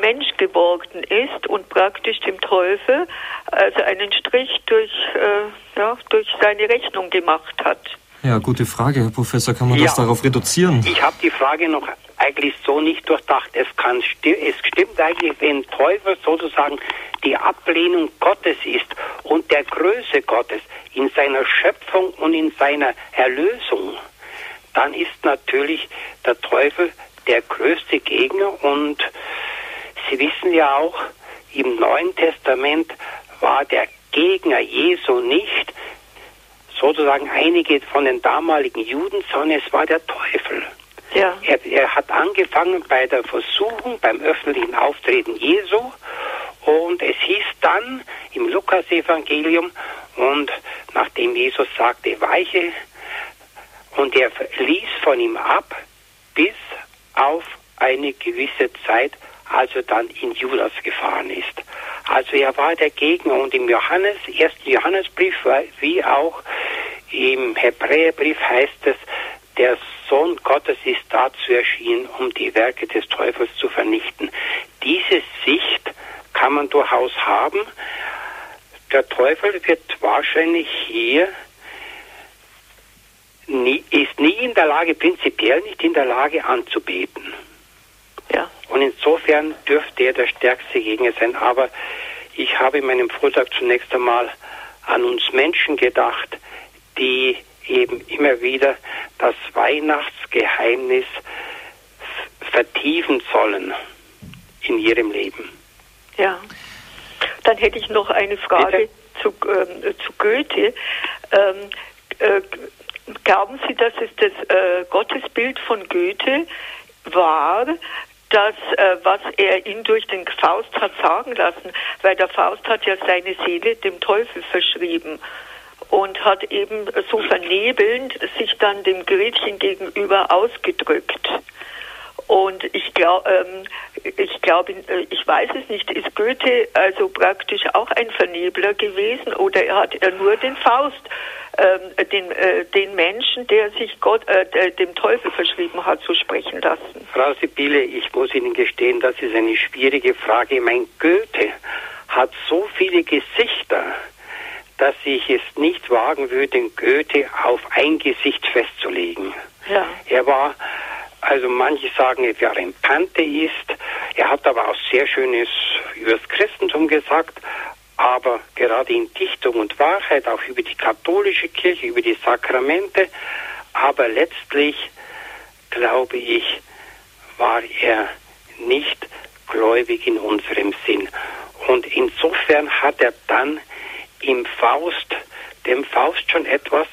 Mensch geworden ist und praktisch dem Teufel also einen Strich durch, äh, ja, durch seine Rechnung gemacht hat. Ja, gute Frage, Herr Professor. Kann man ja. das darauf reduzieren? Ich habe die Frage noch eigentlich so nicht durchdacht. Es, kann, es stimmt eigentlich, wenn Teufel sozusagen die Ablehnung Gottes ist und der Größe Gottes in seiner Schöpfung und in seiner Erlösung, dann ist natürlich der Teufel der größte Gegner und Sie wissen ja auch, im Neuen Testament war der Gegner Jesu nicht sozusagen einige von den damaligen Juden, sondern es war der Teufel. Ja. Er, er, hat angefangen bei der Versuchung, beim öffentlichen Auftreten Jesu und es hieß dann im Lukas-Evangelium und nachdem Jesus sagte, weiche und er ließ von ihm ab bis auf eine gewisse Zeit, als er dann in Judas gefahren ist. Also er war der Gegner und im Johannes, ersten Johannesbrief wie auch im Hebräerbrief heißt es, der Sohn Gottes ist dazu erschienen, um die Werke des Teufels zu vernichten. Diese Sicht kann man durchaus haben. Der Teufel wird wahrscheinlich hier nie, ist nie in der Lage, prinzipiell nicht in der Lage anzubeten. Ja. Und insofern dürfte er der stärkste Gegner sein. Aber ich habe in meinem Vortrag zunächst einmal an uns Menschen gedacht, die eben immer wieder das Weihnachtsgeheimnis vertiefen sollen in ihrem Leben. Ja. Dann hätte ich noch eine Frage zu, ähm, zu Goethe. Ähm, äh, glauben Sie, dass es das äh, Gottesbild von Goethe war, das, äh, was er ihn durch den Faust hat sagen lassen, weil der Faust hat ja seine Seele dem Teufel verschrieben und hat eben so vernebelnd sich dann dem Gretchen gegenüber ausgedrückt. Und ich glaube, ähm, ich glaube, äh, ich weiß es nicht, ist Goethe also praktisch auch ein Vernebler gewesen oder hat er nur den Faust äh, den, äh, den Menschen, der sich Gott, äh, dem Teufel verschrieben hat, zu sprechen lassen. Frau Sibylle, ich muss Ihnen gestehen, das ist eine schwierige Frage. Mein Goethe hat so viele Gesichter, dass ich es nicht wagen würde, Goethe auf ein Gesicht festzulegen. Ja. Er war, also manche sagen, er wäre ein Pantheist. Er hat aber auch sehr Schönes über das Christentum gesagt aber gerade in Dichtung und Wahrheit, auch über die katholische Kirche, über die Sakramente, aber letztlich, glaube ich, war er nicht gläubig in unserem Sinn. Und insofern hat er dann im Faust, dem Faust schon etwas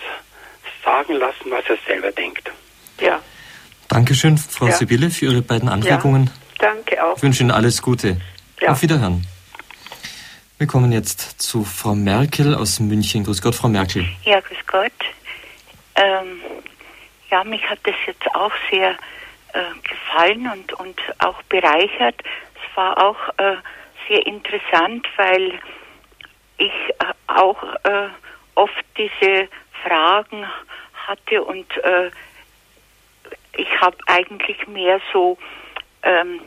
sagen lassen, was er selber denkt. Ja. Dankeschön, Frau ja. Sibylle, für Ihre beiden Anregungen. Ja. Danke auch. Ich wünsche Ihnen alles Gute. Ja. Auf Wiederhören. Wir kommen jetzt zu Frau Merkel aus München. Grüß Gott, Frau Merkel. Ja, grüß Gott. Ähm, ja, mich hat das jetzt auch sehr äh, gefallen und, und auch bereichert. Es war auch äh, sehr interessant, weil ich äh, auch äh, oft diese Fragen hatte und äh, ich habe eigentlich mehr so ähm,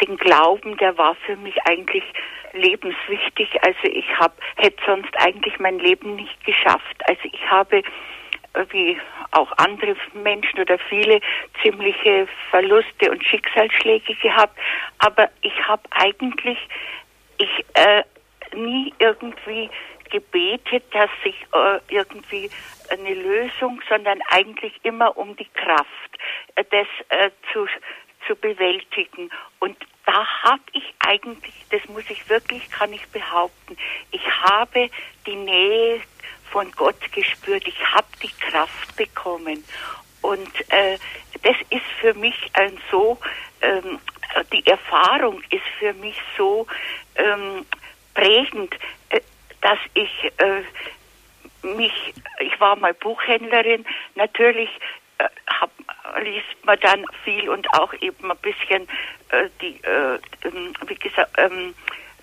den Glauben, der war für mich eigentlich lebenswichtig. Also ich habe hätte sonst eigentlich mein Leben nicht geschafft. Also ich habe äh, wie auch andere Menschen oder viele ziemliche Verluste und Schicksalsschläge gehabt, aber ich habe eigentlich ich äh, nie irgendwie gebetet, dass ich äh, irgendwie eine Lösung, sondern eigentlich immer um die Kraft, äh, das äh, zu zu bewältigen. Und da habe ich eigentlich, das muss ich wirklich, kann ich behaupten, ich habe die Nähe von Gott gespürt, ich habe die Kraft bekommen. Und äh, das ist für mich ein so, ähm, die Erfahrung ist für mich so ähm, prägend, äh, dass ich äh, mich, war mal Buchhändlerin. Natürlich äh, hab, liest man dann viel und auch eben ein bisschen äh, die, äh, ähm, wie gesagt, ähm,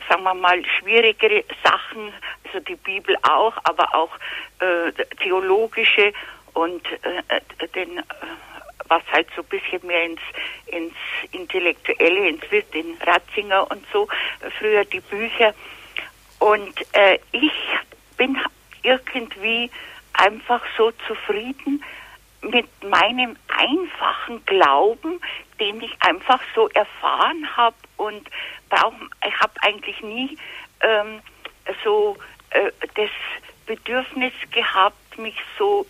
sagen wir mal, schwierigere Sachen, also die Bibel auch, aber auch äh, theologische und äh, den, äh, was halt so ein bisschen mehr ins, ins Intellektuelle, ins Wirt, in Ratzinger und so, früher die Bücher. Und äh, ich bin irgendwie einfach so zufrieden mit meinem einfachen Glauben, den ich einfach so erfahren habe und brauch, ich habe eigentlich nie ähm, so äh, das Bedürfnis gehabt, mich so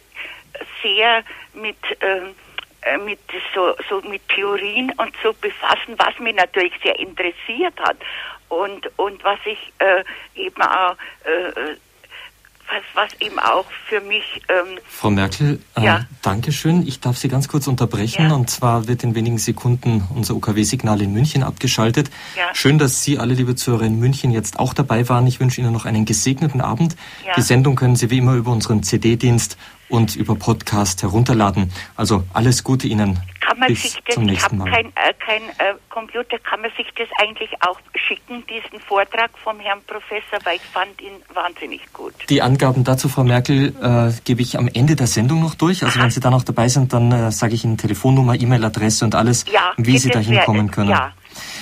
sehr mit ähm, äh, mit so, so mit Theorien und so befassen, was mich natürlich sehr interessiert hat und und was ich äh, eben auch äh, was, was eben auch für mich. Ähm, Frau Merkel, äh, ja. danke schön. Ich darf Sie ganz kurz unterbrechen. Ja. Und zwar wird in wenigen Sekunden unser UKW-Signal in München abgeschaltet. Ja. Schön, dass Sie alle, liebe Zuhörer in München, jetzt auch dabei waren. Ich wünsche Ihnen noch einen gesegneten Abend. Die Sendung können Sie wie immer über unseren CD-Dienst und über Podcast herunterladen. Also alles Gute Ihnen. Kann man Bis sich das, zum nächsten ich habe kein, äh, kein äh, Computer, kann man sich das eigentlich auch schicken, diesen Vortrag vom Herrn Professor, weil ich fand ihn wahnsinnig gut. Die Angaben dazu, Frau Merkel, äh, gebe ich am Ende der Sendung noch durch. Also Aha. wenn Sie da noch dabei sind, dann äh, sage ich Ihnen Telefonnummer, E-Mail-Adresse und alles, ja, wie Sie da hinkommen können. Ja.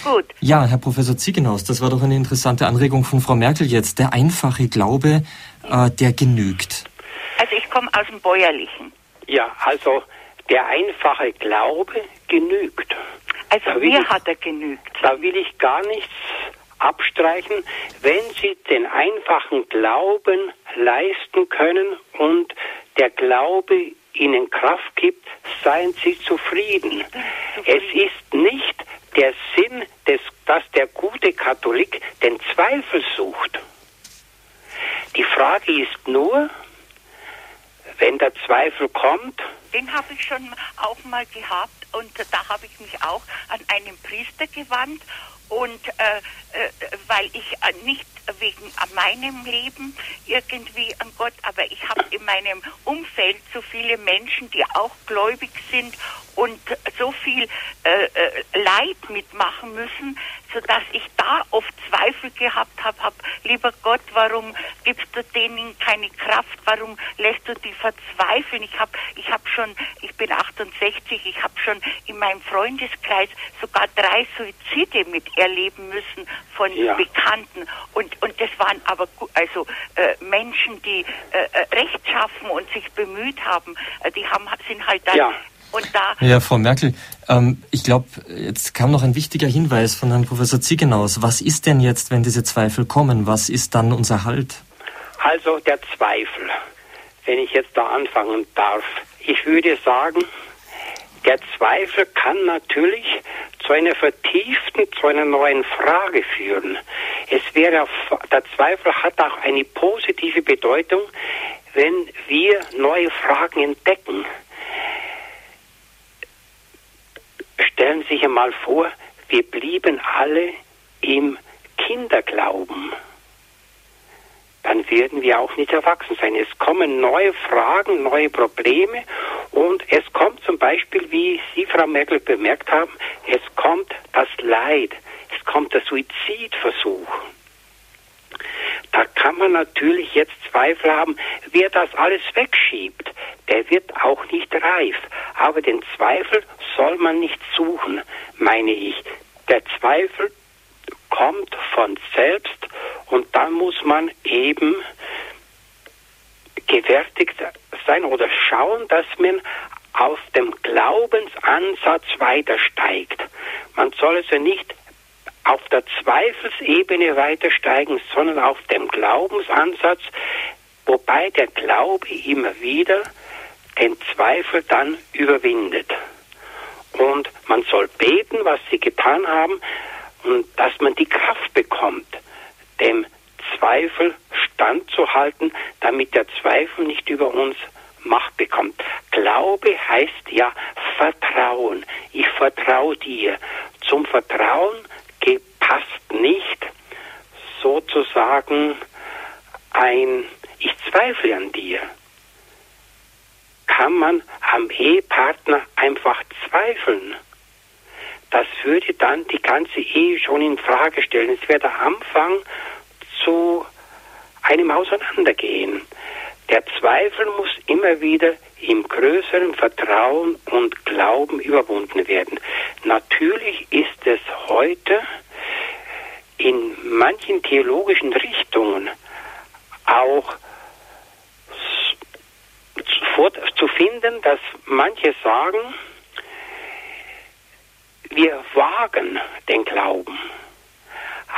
Gut. Ja, Herr Professor Ziegenhaus, das war doch eine interessante Anregung von Frau Merkel jetzt. Der einfache Glaube, äh, der genügt. Also ich komme aus dem Bäuerlichen. Ja, also der einfache Glaube genügt. Also mir ich, hat er genügt. Da will ich gar nichts abstreichen. Wenn Sie den einfachen Glauben leisten können und der Glaube Ihnen Kraft gibt, seien Sie zufrieden. Es ist nicht der Sinn, des, dass der gute Katholik den Zweifel sucht. Die Frage ist nur, wenn der Zweifel kommt. Den habe ich schon auch mal gehabt und da habe ich mich auch an einen Priester gewandt und äh, äh, weil ich äh, nicht wegen meinem Leben irgendwie an Gott, aber ich habe in meinem Umfeld so viele Menschen, die auch gläubig sind und so viel äh, äh Leid mitmachen müssen, sodass ich da oft Zweifel gehabt habe, hab, lieber Gott, warum gibst du denen keine Kraft, warum lässt du die verzweifeln? Ich habe ich hab schon, ich bin 68, ich habe schon in meinem Freundeskreis sogar drei Suizide miterleben müssen von ja. Bekannten und, und das waren aber also äh, Menschen, die äh, äh rechtschaffen und sich bemüht haben, äh, die haben, sind halt dann ja. Und da ja, Frau Merkel, ähm, ich glaube, jetzt kam noch ein wichtiger Hinweis von Herrn Professor Ziegenaus. Was ist denn jetzt, wenn diese Zweifel kommen? Was ist dann unser Halt? Also der Zweifel, wenn ich jetzt da anfangen darf. Ich würde sagen, der Zweifel kann natürlich zu einer vertieften, zu einer neuen Frage führen. Es wäre, der Zweifel hat auch eine positive Bedeutung, wenn wir neue Fragen entdecken. Stellen Sie sich einmal vor, wir blieben alle im Kinderglauben. Dann werden wir auch nicht erwachsen sein. Es kommen neue Fragen, neue Probleme und es kommt zum Beispiel, wie Sie, Frau Merkel, bemerkt haben, es kommt das Leid, es kommt der Suizidversuch. Da kann man natürlich jetzt Zweifel haben, wer das alles wegschiebt, der wird auch nicht reif. Aber den Zweifel soll man nicht suchen, meine ich. Der Zweifel kommt von selbst und dann muss man eben gewärtigt sein oder schauen, dass man auf dem Glaubensansatz weitersteigt. Man soll also nicht auf der Zweifelsebene weitersteigen, sondern auf dem Glaubensansatz, wobei der Glaube immer wieder den Zweifel dann überwindet. Und man soll beten, was sie getan haben, und dass man die Kraft bekommt, dem Zweifel standzuhalten, damit der Zweifel nicht über uns Macht bekommt. Glaube heißt ja Vertrauen. Ich vertraue dir. Zum Vertrauen passt nicht sozusagen ein Ich zweifle an dir. kann man am Ehepartner einfach zweifeln? Das würde dann die ganze Ehe schon in Frage stellen. Es wäre der Anfang zu einem Auseinandergehen. Der Zweifel muss immer wieder im größeren Vertrauen und Glauben überwunden werden. Natürlich ist es heute in manchen theologischen Richtungen auch zu finden, dass manche sagen, wir wagen den Glauben.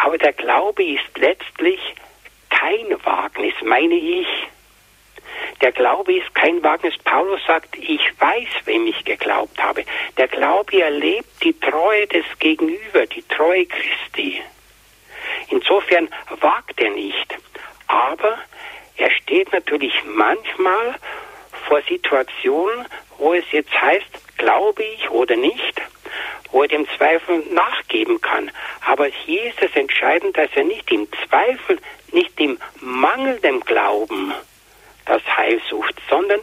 Aber der Glaube ist letztlich kein Wagnis, meine ich. Der Glaube ist kein Wagnis. Paulus sagt, ich weiß, wem ich geglaubt habe. Der Glaube erlebt die Treue des Gegenüber, die Treue Christi. Insofern wagt er nicht. Aber er steht natürlich manchmal vor Situationen, wo es jetzt heißt, glaube ich oder nicht, wo er dem Zweifel nachgeben kann. Aber hier ist es entscheidend, dass er nicht im Zweifel, nicht im mangelnden Glauben das Heil sucht, sondern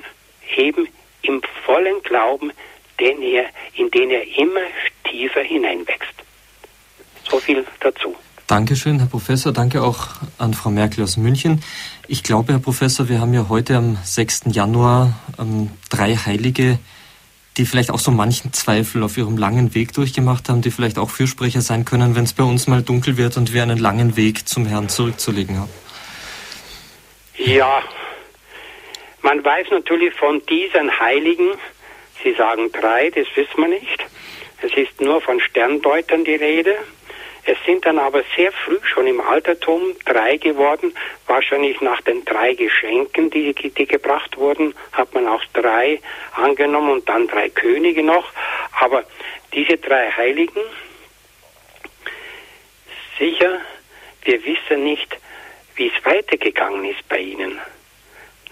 eben im vollen Glauben, den er, in den er immer tiefer hineinwächst. So viel dazu. Dankeschön, Herr Professor. Danke auch an Frau Merkel aus München. Ich glaube, Herr Professor, wir haben ja heute am 6. Januar ähm, drei Heilige, die vielleicht auch so manchen Zweifel auf ihrem langen Weg durchgemacht haben, die vielleicht auch Fürsprecher sein können, wenn es bei uns mal dunkel wird und wir einen langen Weg zum Herrn zurückzulegen haben. Ja, man weiß natürlich von diesen Heiligen, Sie sagen drei, das wissen wir nicht. Es ist nur von Sterndeutern die Rede. Es sind dann aber sehr früh schon im Altertum drei geworden. Wahrscheinlich nach den drei Geschenken, die, die gebracht wurden, hat man auch drei angenommen und dann drei Könige noch. Aber diese drei Heiligen, sicher, wir wissen nicht, wie es weitergegangen ist bei ihnen,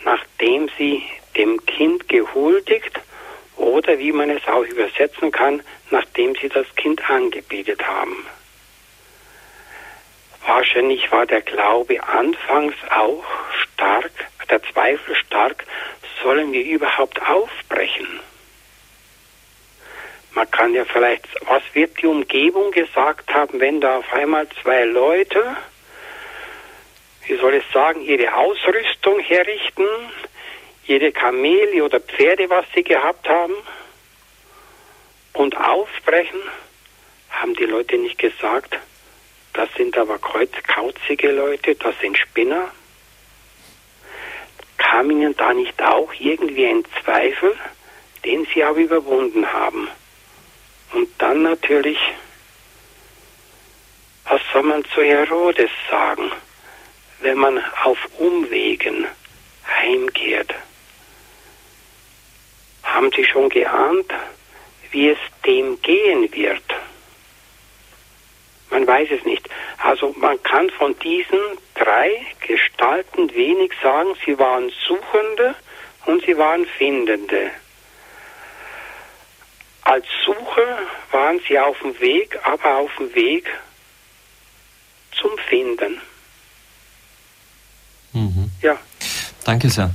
nachdem sie dem Kind gehuldigt oder wie man es auch übersetzen kann, nachdem sie das Kind angebetet haben. Wahrscheinlich war der Glaube anfangs auch stark, der Zweifel stark, sollen wir überhaupt aufbrechen? Man kann ja vielleicht, was wird die Umgebung gesagt haben, wenn da auf einmal zwei Leute, wie soll ich sagen, ihre Ausrüstung herrichten, ihre Kamele oder Pferde, was sie gehabt haben, und aufbrechen, haben die Leute nicht gesagt, das sind aber kreuzkauzige Leute, das sind Spinner. Kam ihnen da nicht auch irgendwie ein Zweifel, den sie aber überwunden haben? Und dann natürlich, was soll man zu Herodes sagen, wenn man auf Umwegen heimkehrt? Haben Sie schon geahnt, wie es dem gehen wird? Man weiß es nicht. Also man kann von diesen drei Gestalten wenig sagen. Sie waren Suchende und sie waren Findende. Als Sucher waren sie auf dem Weg, aber auf dem Weg zum Finden. Mhm. Ja. Danke sehr.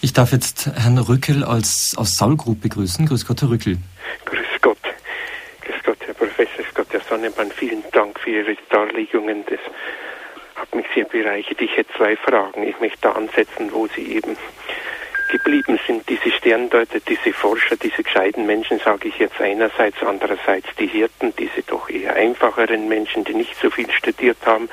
Ich darf jetzt Herrn Rückel als, aus Saulgrub begrüßen. Grüß Gott, Herr Rückel. Grüß Gott. Grüß Gott, Herr Professor Scott, Herr Sonnemann. Vielen Dank für Ihre Darlegungen. Das hat mich sehr bereichert. Ich hätte zwei Fragen. Ich möchte da ansetzen, wo Sie eben geblieben sind. Diese Sterndeuter, diese Forscher, diese gescheiten Menschen, sage ich jetzt einerseits, andererseits die Hirten, diese doch eher einfacheren Menschen, die nicht so viel studiert haben.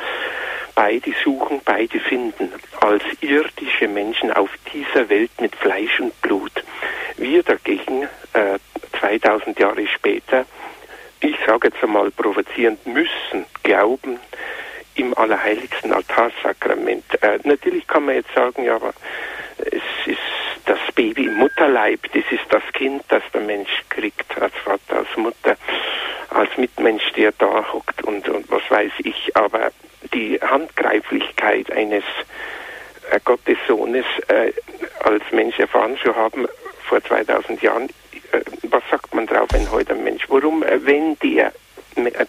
Beide suchen, beide finden als irdische Menschen auf dieser Welt mit Fleisch und Blut. Wir dagegen, äh, 2000 Jahre später, ich sage jetzt einmal provozierend, müssen glauben im allerheiligsten Altarsakrament. Äh, natürlich kann man jetzt sagen, ja, aber es ist das Baby im Mutterleib, das ist das Kind, das der Mensch kriegt als Vater, als Mutter, als Mitmensch, der da hockt und, und was weiß ich. Aber die Handgreiflichkeit eines äh, Gottessohnes äh, als Mensch erfahren zu haben vor 2000 Jahren, äh, was sagt man drauf, wenn heute ein Mensch, warum, äh, wenn der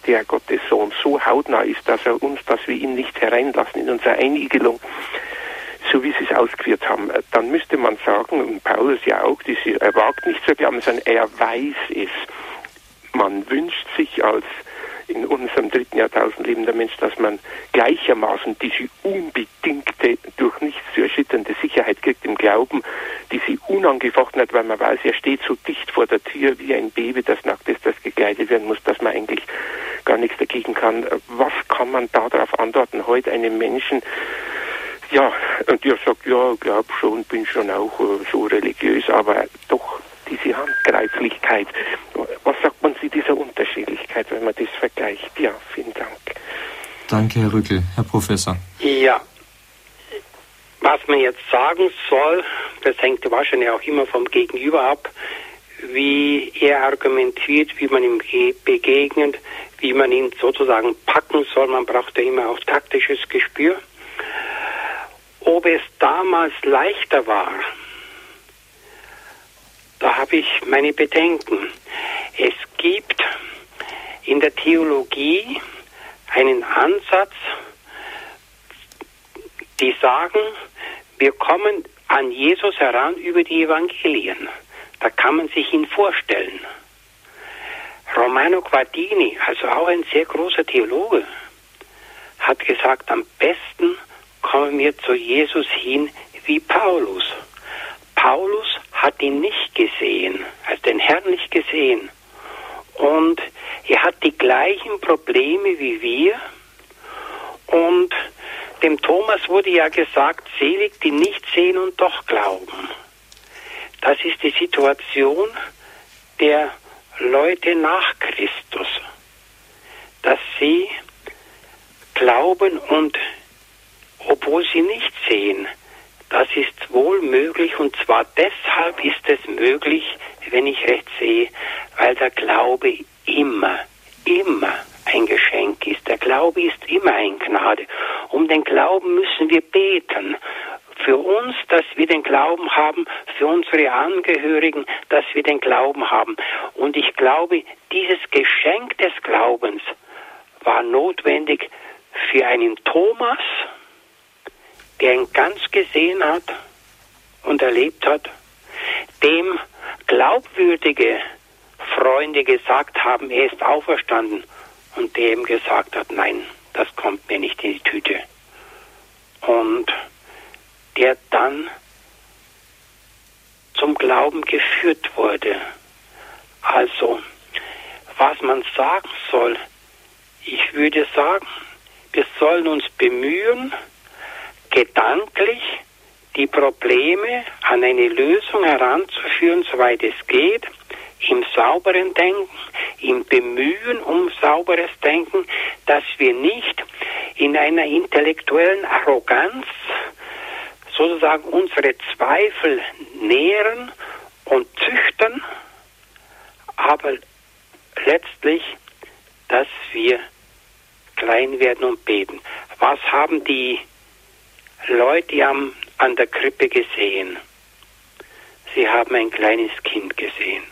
der Gottes Sohn so hautnah ist, dass er uns, dass wir ihn nicht hereinlassen in unsere Einigelung, so so wie Sie es ausgeführt haben, äh, dann müsste man sagen, und Paulus ja auch, diese, er wagt nicht zu glauben, sondern er weiß es. Man wünscht sich als in unserem dritten Jahrtausend lebender Mensch, dass man gleichermaßen diese unbedingte, durch nichts zu erschütternde Sicherheit kriegt im Glauben, die sie unangefochten hat, weil man weiß, er steht so dicht vor der Tür wie ein Baby, das nackt ist, das gekleidet werden muss, dass man eigentlich gar nichts dagegen kann. Was kann man darauf antworten, heute einem Menschen, ja, und der sagt, ja, glaub schon, bin schon auch äh, so religiös, aber doch diese Handgreiflichkeit. Was sagt man zu dieser Unterschiedlichkeit, wenn man das vergleicht? Ja, vielen Dank. Danke, Herr Rückel. Herr Professor. Ja. Was man jetzt sagen soll, das hängt wahrscheinlich auch immer vom Gegenüber ab, wie er argumentiert, wie man ihm begegnet, wie man ihn sozusagen packen soll. Man braucht ja immer auch taktisches Gespür. Ob es damals leichter war, da habe ich meine Bedenken. Es gibt in der Theologie einen Ansatz, die sagen, wir kommen an Jesus heran über die Evangelien. Da kann man sich ihn vorstellen. Romano Guardini, also auch ein sehr großer Theologe, hat gesagt, am besten kommen wir zu Jesus hin wie Paulus. Paulus hat ihn nicht gesehen, hat den Herrn nicht gesehen. Und er hat die gleichen Probleme wie wir. Und dem Thomas wurde ja gesagt, selig, die nicht sehen und doch glauben. Das ist die Situation der Leute nach Christus, dass sie glauben und obwohl sie nicht sehen, das ist wohl möglich und zwar deshalb ist es möglich, wenn ich recht sehe, weil der Glaube immer, immer ein Geschenk ist. Der Glaube ist immer ein Gnade. Um den Glauben müssen wir beten. Für uns, dass wir den Glauben haben, für unsere Angehörigen, dass wir den Glauben haben. Und ich glaube, dieses Geschenk des Glaubens war notwendig für einen Thomas, der ihn ganz gesehen hat und erlebt hat, dem glaubwürdige Freunde gesagt haben, er ist auferstanden und dem gesagt hat, nein, das kommt mir nicht in die Tüte. Und der dann zum Glauben geführt wurde. Also, was man sagen soll, ich würde sagen, wir sollen uns bemühen, gedanklich die Probleme an eine Lösung heranzuführen, soweit es geht, im sauberen Denken, im Bemühen um sauberes Denken, dass wir nicht in einer intellektuellen Arroganz sozusagen unsere Zweifel nähren und züchten, aber letztlich, dass wir klein werden und beten. Was haben die Leute haben an der Krippe gesehen. Sie haben ein kleines Kind gesehen.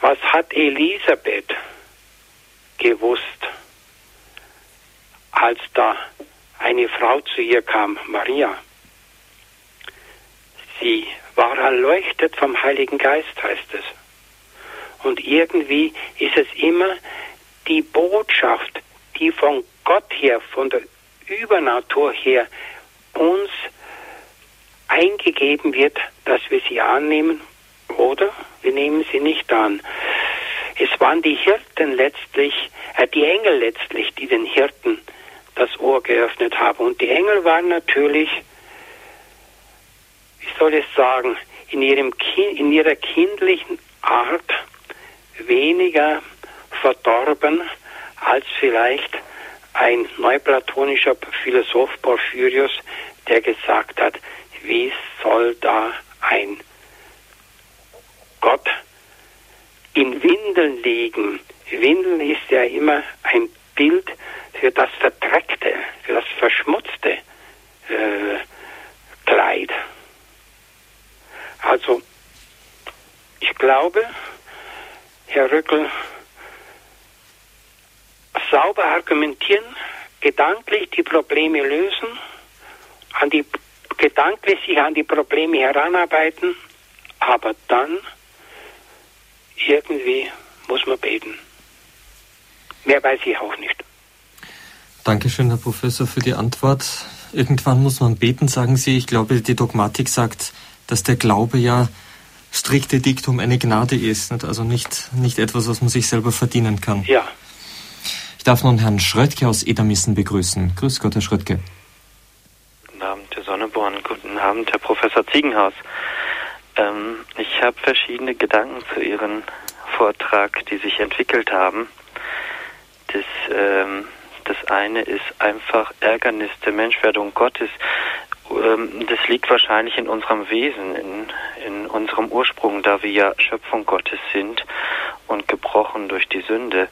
Was hat Elisabeth gewusst, als da eine Frau zu ihr kam, Maria? Sie war erleuchtet vom Heiligen Geist, heißt es. Und irgendwie ist es immer die Botschaft, die von Gott her, von der Übernatur her uns eingegeben wird, dass wir sie annehmen oder wir nehmen sie nicht an. Es waren die Hirten letztlich, äh, die Engel letztlich, die den Hirten das Ohr geöffnet haben. Und die Engel waren natürlich, wie soll ich sagen, in, ihrem in ihrer kindlichen Art weniger verdorben als vielleicht ein neuplatonischer Philosoph Porphyrius, der gesagt hat, wie soll da ein Gott in Windeln liegen? Windeln ist ja immer ein Bild für das Verdreckte, für das verschmutzte äh, Kleid. Also, ich glaube, Herr Rückel, sauber argumentieren, gedanklich die Probleme lösen, an die gedanklich sich an die Probleme heranarbeiten, aber dann irgendwie muss man beten. Mehr weiß ich auch nicht. Dankeschön, Herr Professor, für die Antwort. Irgendwann muss man beten, sagen Sie. Ich glaube, die Dogmatik sagt, dass der Glaube ja strikte Diktum eine Gnade ist, nicht? also nicht, nicht etwas, was man sich selber verdienen kann. Ja. Ich darf nun Herrn Schröttke aus Edermissen begrüßen. Grüß Gott, Herr Schröttke. Guten Abend, Herr Sonneborn. Guten Abend, Herr Professor Ziegenhaus. Ähm, ich habe verschiedene Gedanken zu Ihrem Vortrag, die sich entwickelt haben. Das, ähm, das eine ist einfach Ärgernis der Menschwerdung Gottes. Ähm, das liegt wahrscheinlich in unserem Wesen, in, in unserem Ursprung, da wir ja Schöpfung Gottes sind und gebrochen durch die Sünde.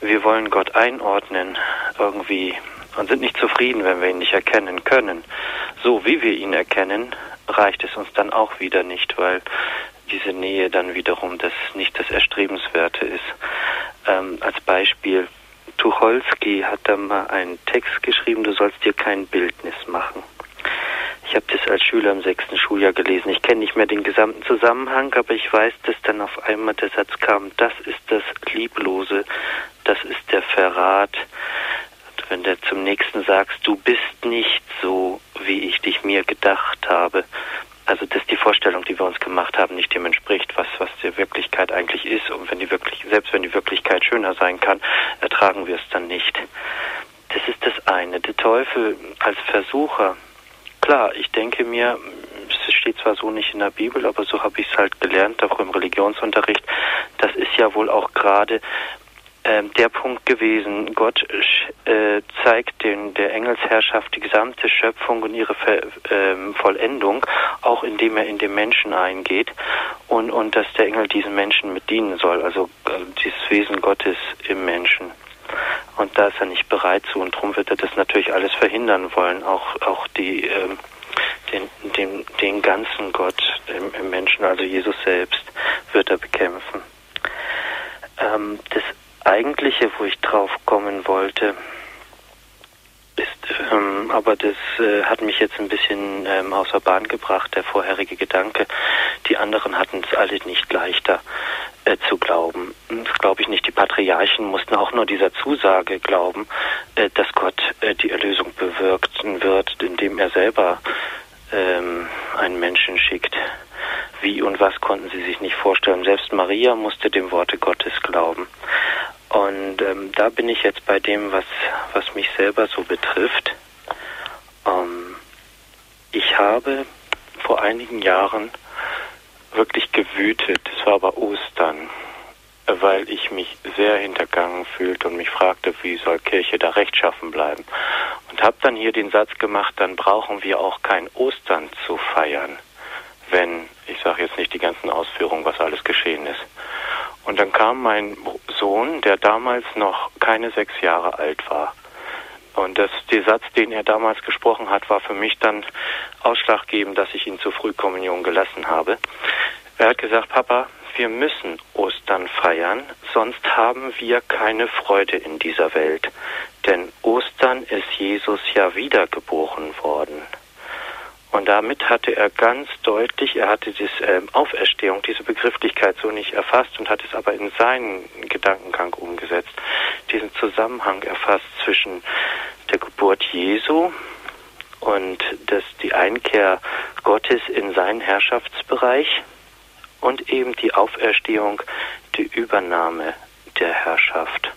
Wir wollen Gott einordnen irgendwie und sind nicht zufrieden, wenn wir ihn nicht erkennen können. So wie wir ihn erkennen, reicht es uns dann auch wieder nicht, weil diese Nähe dann wiederum das nicht das Erstrebenswerte ist. Ähm, als Beispiel, Tucholsky hat da mal einen Text geschrieben, du sollst dir kein Bildnis machen. Ich habe das als Schüler im sechsten Schuljahr gelesen. Ich kenne nicht mehr den gesamten Zusammenhang, aber ich weiß, dass dann auf einmal der Satz kam, das ist das Lieblose, das ist der Verrat. Wenn du zum nächsten sagst, du bist nicht so, wie ich dich mir gedacht habe, also dass die Vorstellung, die wir uns gemacht haben, nicht dem entspricht, was, was die Wirklichkeit eigentlich ist. Und wenn die wirklich, selbst wenn die Wirklichkeit schöner sein kann, ertragen wir es dann nicht. Das ist das eine. Der Teufel als Versucher. Klar, ich denke mir, es steht zwar so nicht in der Bibel, aber so habe ich es halt gelernt, auch im Religionsunterricht. Das ist ja wohl auch gerade ähm, der Punkt gewesen. Gott äh, zeigt den, der Engelsherrschaft die gesamte Schöpfung und ihre Ver, ähm, Vollendung, auch indem er in den Menschen eingeht und, und dass der Engel diesen Menschen mit dienen soll, also äh, dieses Wesen Gottes im Menschen. Und da ist er nicht bereit zu und darum wird er das natürlich alles verhindern wollen, auch, auch die, ähm, den, den, den ganzen Gott im, im Menschen, also Jesus selbst, wird er bekämpfen. Ähm, das eigentliche, wo ich drauf kommen wollte, ist, ähm, aber das äh, hat mich jetzt ein bisschen ähm, außer Bahn gebracht, der vorherige Gedanke. Die anderen hatten es alle nicht leichter äh, zu glauben. Das glaube ich nicht. Die Patriarchen mussten auch nur dieser Zusage glauben, äh, dass Gott äh, die Erlösung bewirken wird, indem er selber ähm, einen Menschen schickt. Wie und was konnten sie sich nicht vorstellen. Selbst Maria musste dem Worte Gottes glauben. Und ähm, da bin ich jetzt bei dem, was, was mich selber so betrifft. Ähm, ich habe vor einigen Jahren wirklich gewütet, es war aber Ostern, weil ich mich sehr hintergangen fühlte und mich fragte, wie soll Kirche da rechtschaffen bleiben. Und habe dann hier den Satz gemacht, dann brauchen wir auch kein Ostern zu feiern, wenn, ich sage jetzt nicht die ganzen Ausführungen, was alles geschehen ist. Und dann kam mein Sohn, der damals noch keine sechs Jahre alt war. Und das, der Satz, den er damals gesprochen hat, war für mich dann ausschlaggebend, dass ich ihn zur Frühkommunion gelassen habe. Er hat gesagt, Papa, wir müssen Ostern feiern, sonst haben wir keine Freude in dieser Welt. Denn Ostern ist Jesus ja wiedergeboren worden. Und damit hatte er ganz deutlich, er hatte diese äh, Auferstehung, diese Begrifflichkeit so nicht erfasst und hat es aber in seinen Gedankengang umgesetzt, diesen Zusammenhang erfasst zwischen der Geburt Jesu und das, die Einkehr Gottes in seinen Herrschaftsbereich und eben die Auferstehung, die Übernahme der Herrschaft.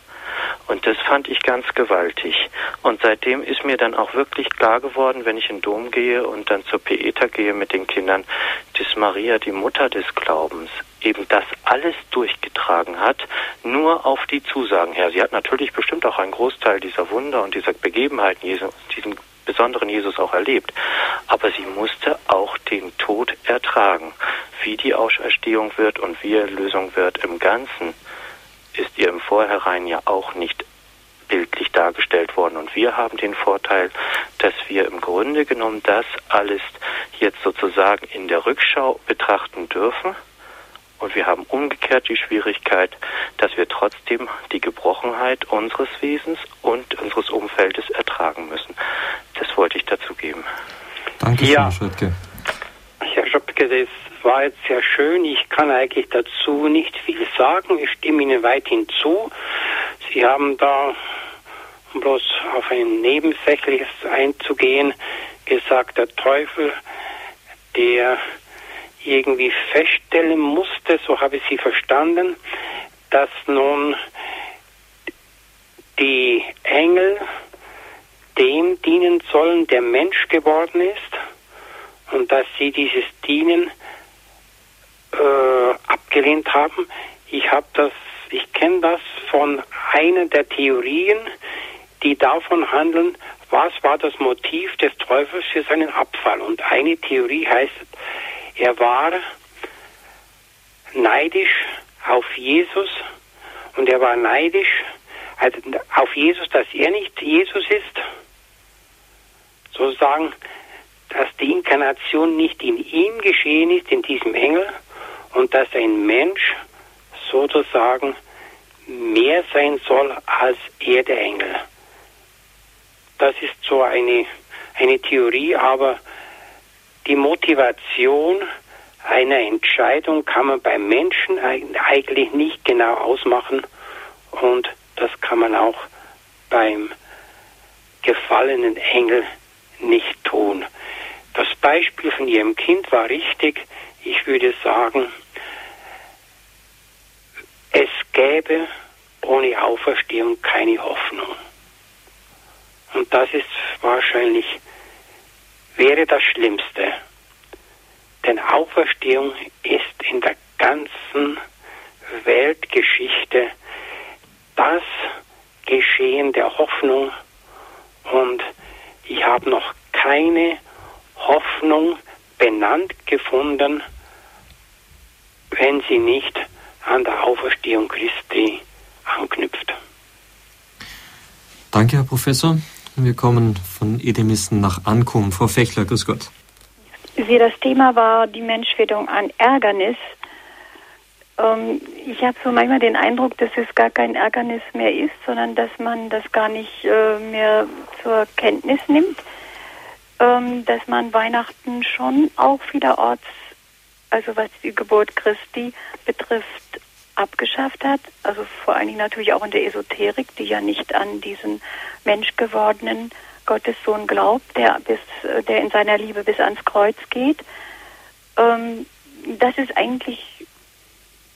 Das fand ich ganz gewaltig. Und seitdem ist mir dann auch wirklich klar geworden, wenn ich in den Dom gehe und dann zur Pieta gehe mit den Kindern, dass Maria, die Mutter des Glaubens, eben das alles durchgetragen hat, nur auf die Zusagen her. Sie hat natürlich bestimmt auch einen Großteil dieser Wunder und dieser Begebenheiten, diesen besonderen Jesus auch erlebt. Aber sie musste auch den Tod ertragen. Wie die Auferstehung wird und wie Erlösung wird im Ganzen, ist ihr im Vorhinein ja auch nicht bildlich dargestellt worden. Und wir haben den Vorteil, dass wir im Grunde genommen das alles jetzt sozusagen in der Rückschau betrachten dürfen. Und wir haben umgekehrt die Schwierigkeit, dass wir trotzdem die Gebrochenheit unseres Wesens und unseres Umfeldes ertragen müssen. Das wollte ich dazu geben. Danke, ja. Herr Schöttke. Herr Schöttke, das war jetzt sehr schön. Ich kann eigentlich dazu nicht viel sagen. Ich stimme Ihnen weithin zu. Sie haben da, um bloß auf ein Nebensächliches einzugehen, gesagt, der Teufel, der irgendwie feststellen musste, so habe ich Sie verstanden, dass nun die Engel dem dienen sollen, der Mensch geworden ist und dass sie dieses Dienen äh, abgelehnt haben. Ich habe das, ich kenne das von einer der Theorien, die davon handeln, was war das Motiv des Teufels für seinen Abfall. Und eine Theorie heißt, er war neidisch auf Jesus und er war neidisch also auf Jesus, dass er nicht Jesus ist, sozusagen, dass die Inkarnation nicht in ihm geschehen ist, in diesem Engel, und dass ein Mensch sozusagen mehr sein soll als er der Engel. Das ist so eine, eine Theorie, aber die Motivation einer Entscheidung kann man beim Menschen eigentlich nicht genau ausmachen und das kann man auch beim gefallenen Engel nicht tun. Das Beispiel von ihrem Kind war richtig. Ich würde sagen, es gäbe ohne Auferstehung keine Hoffnung. Und das ist wahrscheinlich, wäre das Schlimmste. Denn Auferstehung ist in der ganzen Weltgeschichte das Geschehen der Hoffnung und ich habe noch keine Hoffnung benannt gefunden, wenn sie nicht an der Auferstehung Christi anknüpft. Danke, Herr Professor. Wir kommen von Edemissen nach Ankum. Frau Fechler, grüß Gott. Sie, das Thema war die Menschwerdung an Ärgernis. Ähm, ich habe so manchmal den Eindruck, dass es gar kein Ärgernis mehr ist, sondern dass man das gar nicht äh, mehr zur Kenntnis nimmt, ähm, dass man Weihnachten schon auch vielerorts, also was die Geburt Christi betrifft, abgeschafft hat. Also vor allen Dingen natürlich auch in der Esoterik, die ja nicht an diesen menschgewordenen Gottessohn glaubt, der bis, der in seiner Liebe bis ans Kreuz geht. Ähm, das ist eigentlich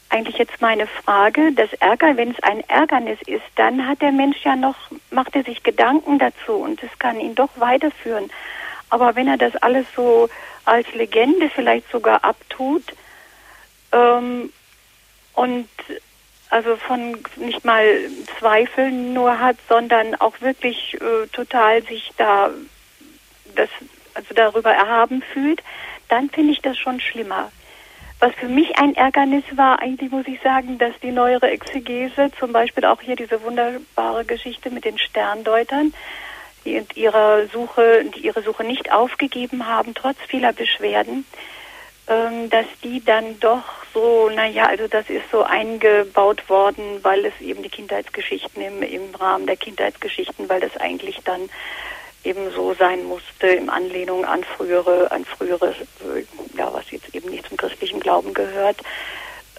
eigentlich jetzt meine Frage, das Ärger, wenn es ein Ärgernis ist, dann hat der Mensch ja noch, macht er sich Gedanken dazu und es kann ihn doch weiterführen. Aber wenn er das alles so als Legende vielleicht sogar abtut ähm, und also von nicht mal Zweifeln nur hat, sondern auch wirklich äh, total sich da das also darüber erhaben fühlt, dann finde ich das schon schlimmer. Was für mich ein Ärgernis war, eigentlich muss ich sagen, dass die neuere Exegese, zum Beispiel auch hier diese wunderbare Geschichte mit den Sterndeutern, die ihre Suche, die ihre Suche nicht aufgegeben haben, trotz vieler Beschwerden, ähm, dass die dann doch so, naja, also das ist so eingebaut worden, weil es eben die Kindheitsgeschichten im, im Rahmen der Kindheitsgeschichten, weil das eigentlich dann eben so sein musste in Anlehnung an frühere, an frühere, ja, was jetzt eben nicht zum christlichen Glauben gehört.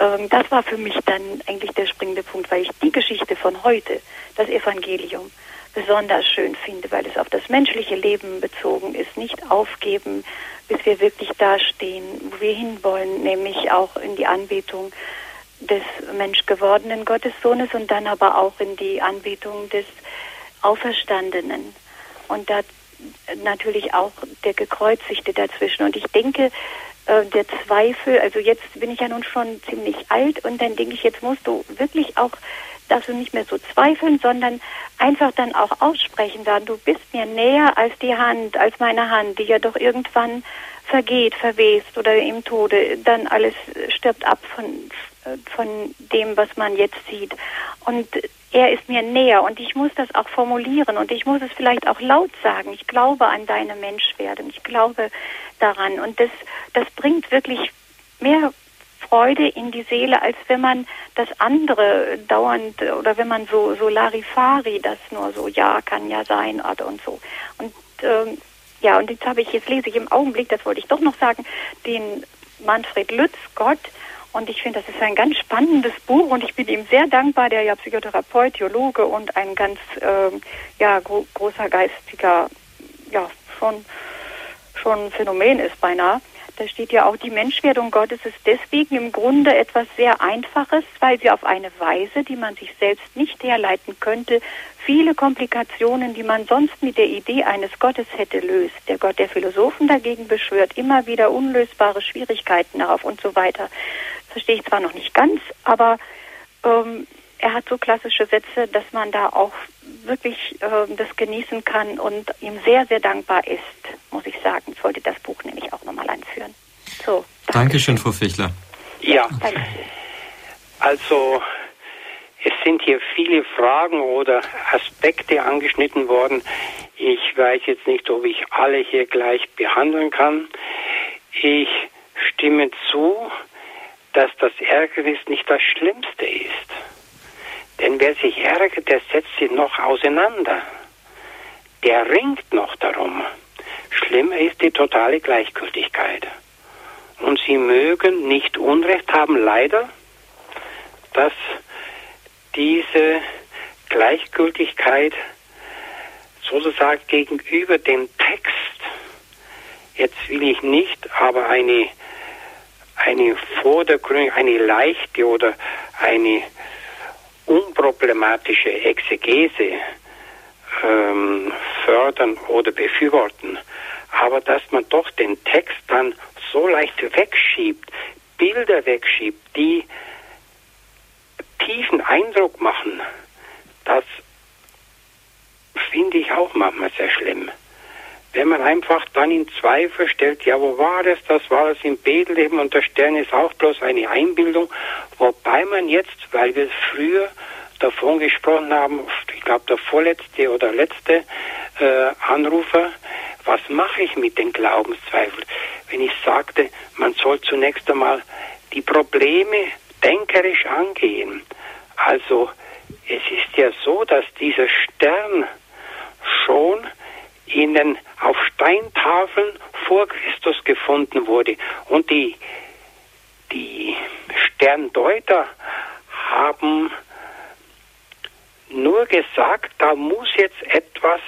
Ähm, das war für mich dann eigentlich der springende Punkt, weil ich die Geschichte von heute, das Evangelium, besonders schön finde, weil es auf das menschliche Leben bezogen ist, nicht aufgeben, bis wir wirklich dastehen, wo wir hinwollen, nämlich auch in die Anbetung des menschgewordenen Gottessohnes und dann aber auch in die Anbetung des Auferstandenen und da natürlich auch der Gekreuzigte dazwischen. Und ich denke, äh, der Zweifel, also jetzt bin ich ja nun schon ziemlich alt und dann denke ich, jetzt musst du wirklich auch, darfst du nicht mehr so zweifeln, sondern einfach dann auch aussprechen, sagen, du bist mir näher als die Hand, als meine Hand, die ja doch irgendwann vergeht, verwest oder im Tode, dann alles stirbt ab von, von dem, was man jetzt sieht. Und er ist mir näher und ich muss das auch formulieren und ich muss es vielleicht auch laut sagen. Ich glaube an deine Menschwerdung. Ich glaube daran. Und das, das bringt wirklich mehr Freude in die Seele, als wenn man das andere dauernd oder wenn man so, so Larifari das nur so, ja, kann ja sein und so. Und ähm, ja, und jetzt habe ich, jetzt lese ich im Augenblick, das wollte ich doch noch sagen, den Manfred Lütz, Gott. Und ich finde, das ist ein ganz spannendes Buch und ich bin ihm sehr dankbar, der ja Psychotherapeut, Theologe und ein ganz ähm, ja, gro großer geistiger, ja, schon, schon Phänomen ist beinahe. Da steht ja auch, die Menschwerdung Gottes ist deswegen im Grunde etwas sehr Einfaches, weil sie auf eine Weise, die man sich selbst nicht herleiten könnte, viele Komplikationen, die man sonst mit der Idee eines Gottes hätte, löst. Der Gott der Philosophen dagegen beschwört immer wieder unlösbare Schwierigkeiten darauf und so weiter. Verstehe ich zwar noch nicht ganz, aber ähm, er hat so klassische Sätze, dass man da auch wirklich äh, das genießen kann und ihm sehr, sehr dankbar ist, muss ich sagen. Ich wollte das Buch nämlich auch nochmal anführen. So, Dankeschön, Frau Fichler. Ja, also es sind hier viele Fragen oder Aspekte angeschnitten worden. Ich weiß jetzt nicht, ob ich alle hier gleich behandeln kann. Ich stimme zu, dass das Ärgernis nicht das Schlimmste ist. Denn wer sich ärgert, der setzt sich noch auseinander. Der ringt noch darum. Schlimmer ist die totale Gleichgültigkeit. Und sie mögen nicht Unrecht haben, leider, dass diese Gleichgültigkeit sozusagen gegenüber dem Text, jetzt will ich nicht, aber eine, eine vordergründige, eine leichte oder eine unproblematische Exegese ähm, fördern oder befürworten, aber dass man doch den Text dann so leicht wegschiebt, Bilder wegschiebt, die tiefen Eindruck machen, das finde ich auch manchmal sehr schlimm. Wenn man einfach dann in Zweifel stellt, ja, wo war das? Das war es in Bethlehem und der Stern ist auch bloß eine Einbildung, wobei man jetzt, weil wir früher davon gesprochen haben, ich glaube der vorletzte oder letzte äh, Anrufer, was mache ich mit den Glaubenszweifeln? Wenn ich sagte, man soll zunächst einmal die Probleme denkerisch angehen. Also es ist ja so, dass dieser Stern schon in den, auf Steintafeln vor Christus gefunden wurde. Und die, die Sterndeuter haben nur gesagt, da muss jetzt etwas,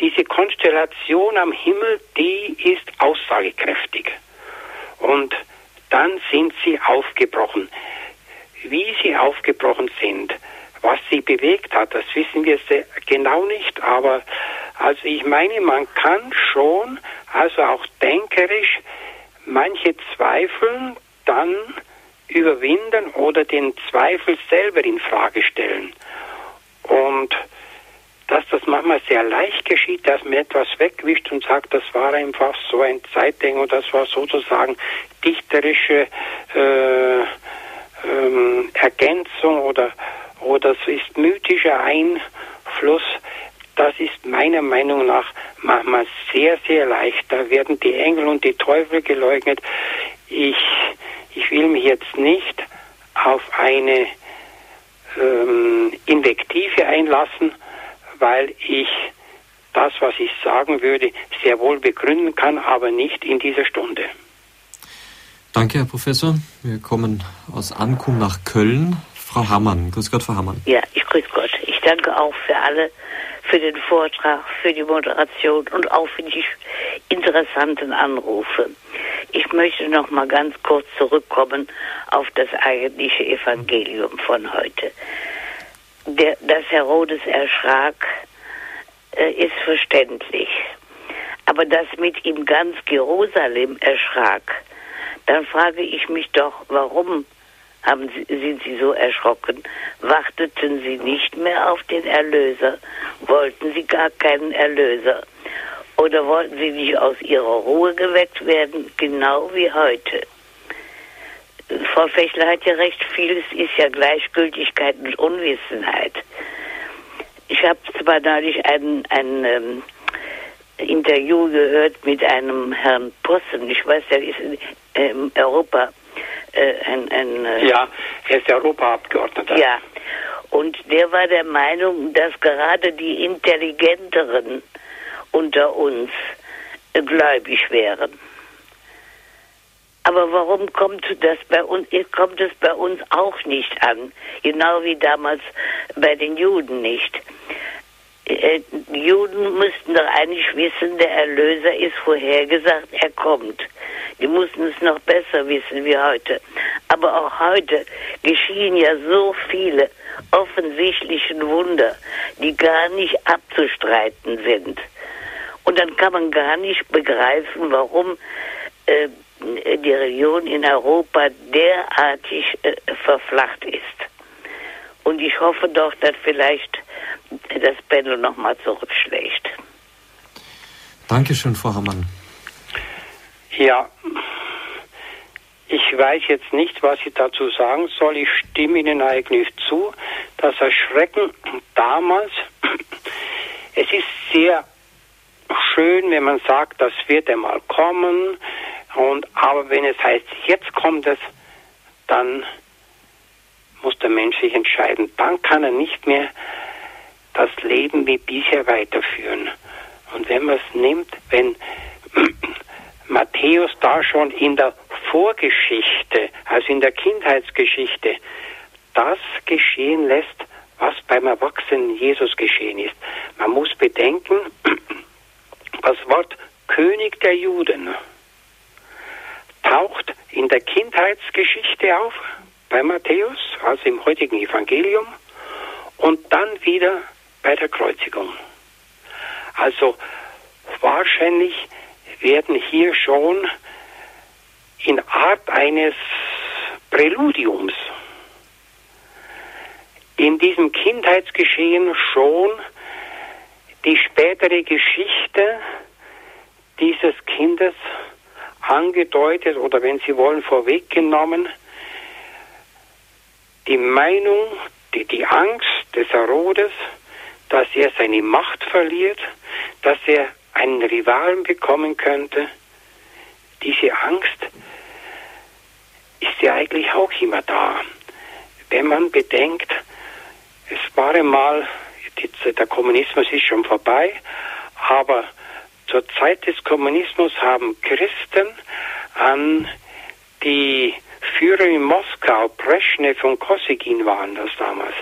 diese Konstellation am Himmel, die ist aussagekräftig. Und dann sind sie aufgebrochen. Wie sie aufgebrochen sind, was sie bewegt hat, das wissen wir genau nicht, aber also ich meine, man kann schon, also auch denkerisch, manche Zweifel dann überwinden oder den Zweifel selber in Frage stellen. Und dass das manchmal sehr leicht geschieht, dass man etwas wegwischt und sagt, das war einfach so ein Zeitding und das war sozusagen dichterische äh, ähm, Ergänzung oder, oder es ist mythischer Einfluss. Das ist meiner Meinung nach manchmal sehr, sehr leicht. Da werden die Engel und die Teufel geleugnet. Ich, ich will mich jetzt nicht auf eine ähm, Invektive einlassen, weil ich das, was ich sagen würde, sehr wohl begründen kann, aber nicht in dieser Stunde. Danke, Herr Professor. Wir kommen aus Ankum nach Köln. Frau Hammann. Grüß Gott, Frau Hammann. Ja, ich grüße Gott. Ich danke auch für alle, für den Vortrag, für die Moderation und auch für die interessanten Anrufe. Ich möchte noch mal ganz kurz zurückkommen auf das eigentliche Evangelium von heute. Der, dass Herodes erschrak, äh, ist verständlich. Aber dass mit ihm ganz Jerusalem erschrak, dann frage ich mich doch, warum haben sie, sind sie so erschrocken? Warteten sie nicht mehr auf den Erlöser? Wollten sie gar keinen Erlöser? Oder wollten sie nicht aus ihrer Ruhe geweckt werden, genau wie heute? Frau Fechler hat ja recht, vieles ist ja Gleichgültigkeit und Unwissenheit. Ich habe zwar neulich ein, ein ähm, Interview gehört mit einem Herrn Possen, ich weiß, der ist in ähm, Europa ein, ein äh, Ja, er ist Europaabgeordneter. Ja, und der war der Meinung, dass gerade die Intelligenteren unter uns gläubig wären. Aber warum kommt das bei uns, kommt es bei uns auch nicht an? Genau wie damals bei den Juden nicht. Äh, die Juden müssten doch eigentlich wissen, der Erlöser ist vorhergesagt, er kommt. Die mussten es noch besser wissen wie heute. Aber auch heute geschehen ja so viele offensichtliche Wunder, die gar nicht abzustreiten sind. Und dann kann man gar nicht begreifen, warum äh, die Religion in Europa derartig äh, verflacht ist. Und ich hoffe doch, dass vielleicht das Pendel nochmal zurückschlägt. Dankeschön, Frau Hammann. Ja, ich weiß jetzt nicht, was ich dazu sagen soll. Ich stimme Ihnen eigentlich zu. Das Erschrecken damals, es ist sehr schön, wenn man sagt, das wird einmal kommen. Und, aber wenn es heißt, jetzt kommt es, dann muss der Mensch sich entscheiden. Dann kann er nicht mehr das Leben wie bisher weiterführen. Und wenn man es nimmt, wenn Matthäus da schon in der Vorgeschichte, also in der Kindheitsgeschichte, das geschehen lässt, was beim erwachsenen Jesus geschehen ist. Man muss bedenken, das Wort König der Juden taucht in der Kindheitsgeschichte auf bei Matthäus, also im heutigen Evangelium, und dann wieder bei der Kreuzigung. Also wahrscheinlich werden hier schon in Art eines Präludiums in diesem Kindheitsgeschehen schon die spätere Geschichte dieses Kindes angedeutet oder wenn Sie wollen vorweggenommen, die Meinung, die, die Angst des Herodes, dass er seine Macht verliert, dass er einen Rivalen bekommen könnte, diese Angst ist ja eigentlich auch immer da. Wenn man bedenkt, es war einmal, der Kommunismus ist schon vorbei, aber zur Zeit des Kommunismus haben Christen an die Führer in Moskau, Brezhnev und Kosygin waren das damals,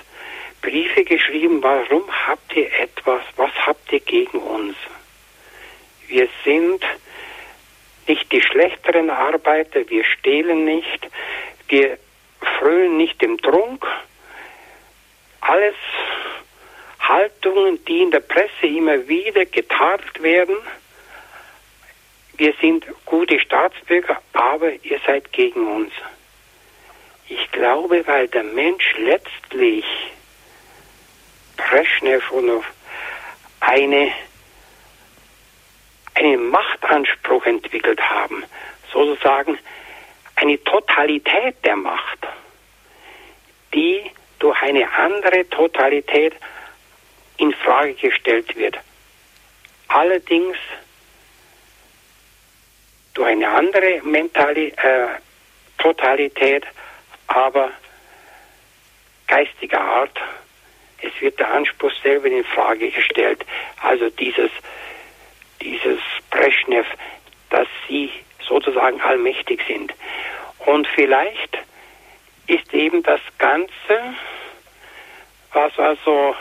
Briefe geschrieben, warum habt ihr etwas, was habt ihr gegen uns? Wir sind nicht die schlechteren Arbeiter, wir stehlen nicht, wir frönen nicht im Trunk. Alles Haltungen, die in der Presse immer wieder getadelt werden. Wir sind gute Staatsbürger, aber ihr seid gegen uns. Ich glaube, weil der Mensch letztlich Brezhnev und eine einen Machtanspruch entwickelt haben, sozusagen eine Totalität der Macht, die durch eine andere Totalität in Frage gestellt wird. Allerdings durch eine andere Mentali äh, Totalität, aber geistiger Art. Es wird der Anspruch selber in Frage gestellt. Also dieses dieses Brezhnev, dass sie sozusagen allmächtig sind. Und vielleicht ist eben das Ganze, was also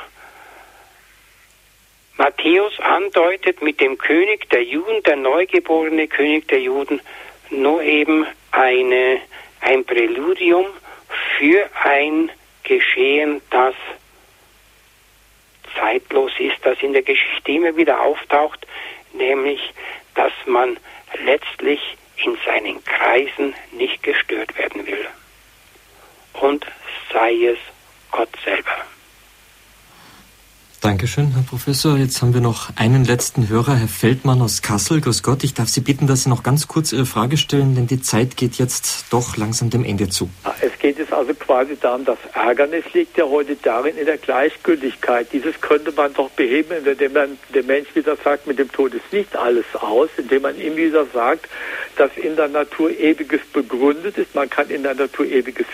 Matthäus andeutet mit dem König der Juden, der neugeborene König der Juden, nur eben eine, ein Präludium für ein Geschehen, das zeitlos ist, das in der Geschichte immer wieder auftaucht, nämlich dass man letztlich in seinen Kreisen nicht gestört werden will. Und sei es Gott selber. Dankeschön, Herr Professor. Jetzt haben wir noch einen letzten Hörer, Herr Feldmann aus Kassel. Grüß Gott. Ich darf Sie bitten, dass Sie noch ganz kurz Ihre Frage stellen, denn die Zeit geht jetzt doch langsam dem Ende zu. Es geht jetzt also quasi darum, das Ärgernis liegt ja heute darin in der Gleichgültigkeit. Dieses könnte man doch beheben, indem man dem Mensch wieder sagt, mit dem Tod ist nicht alles aus, indem man ihm wieder sagt, dass in der Natur Ewiges begründet ist. Man kann in der Natur Ewiges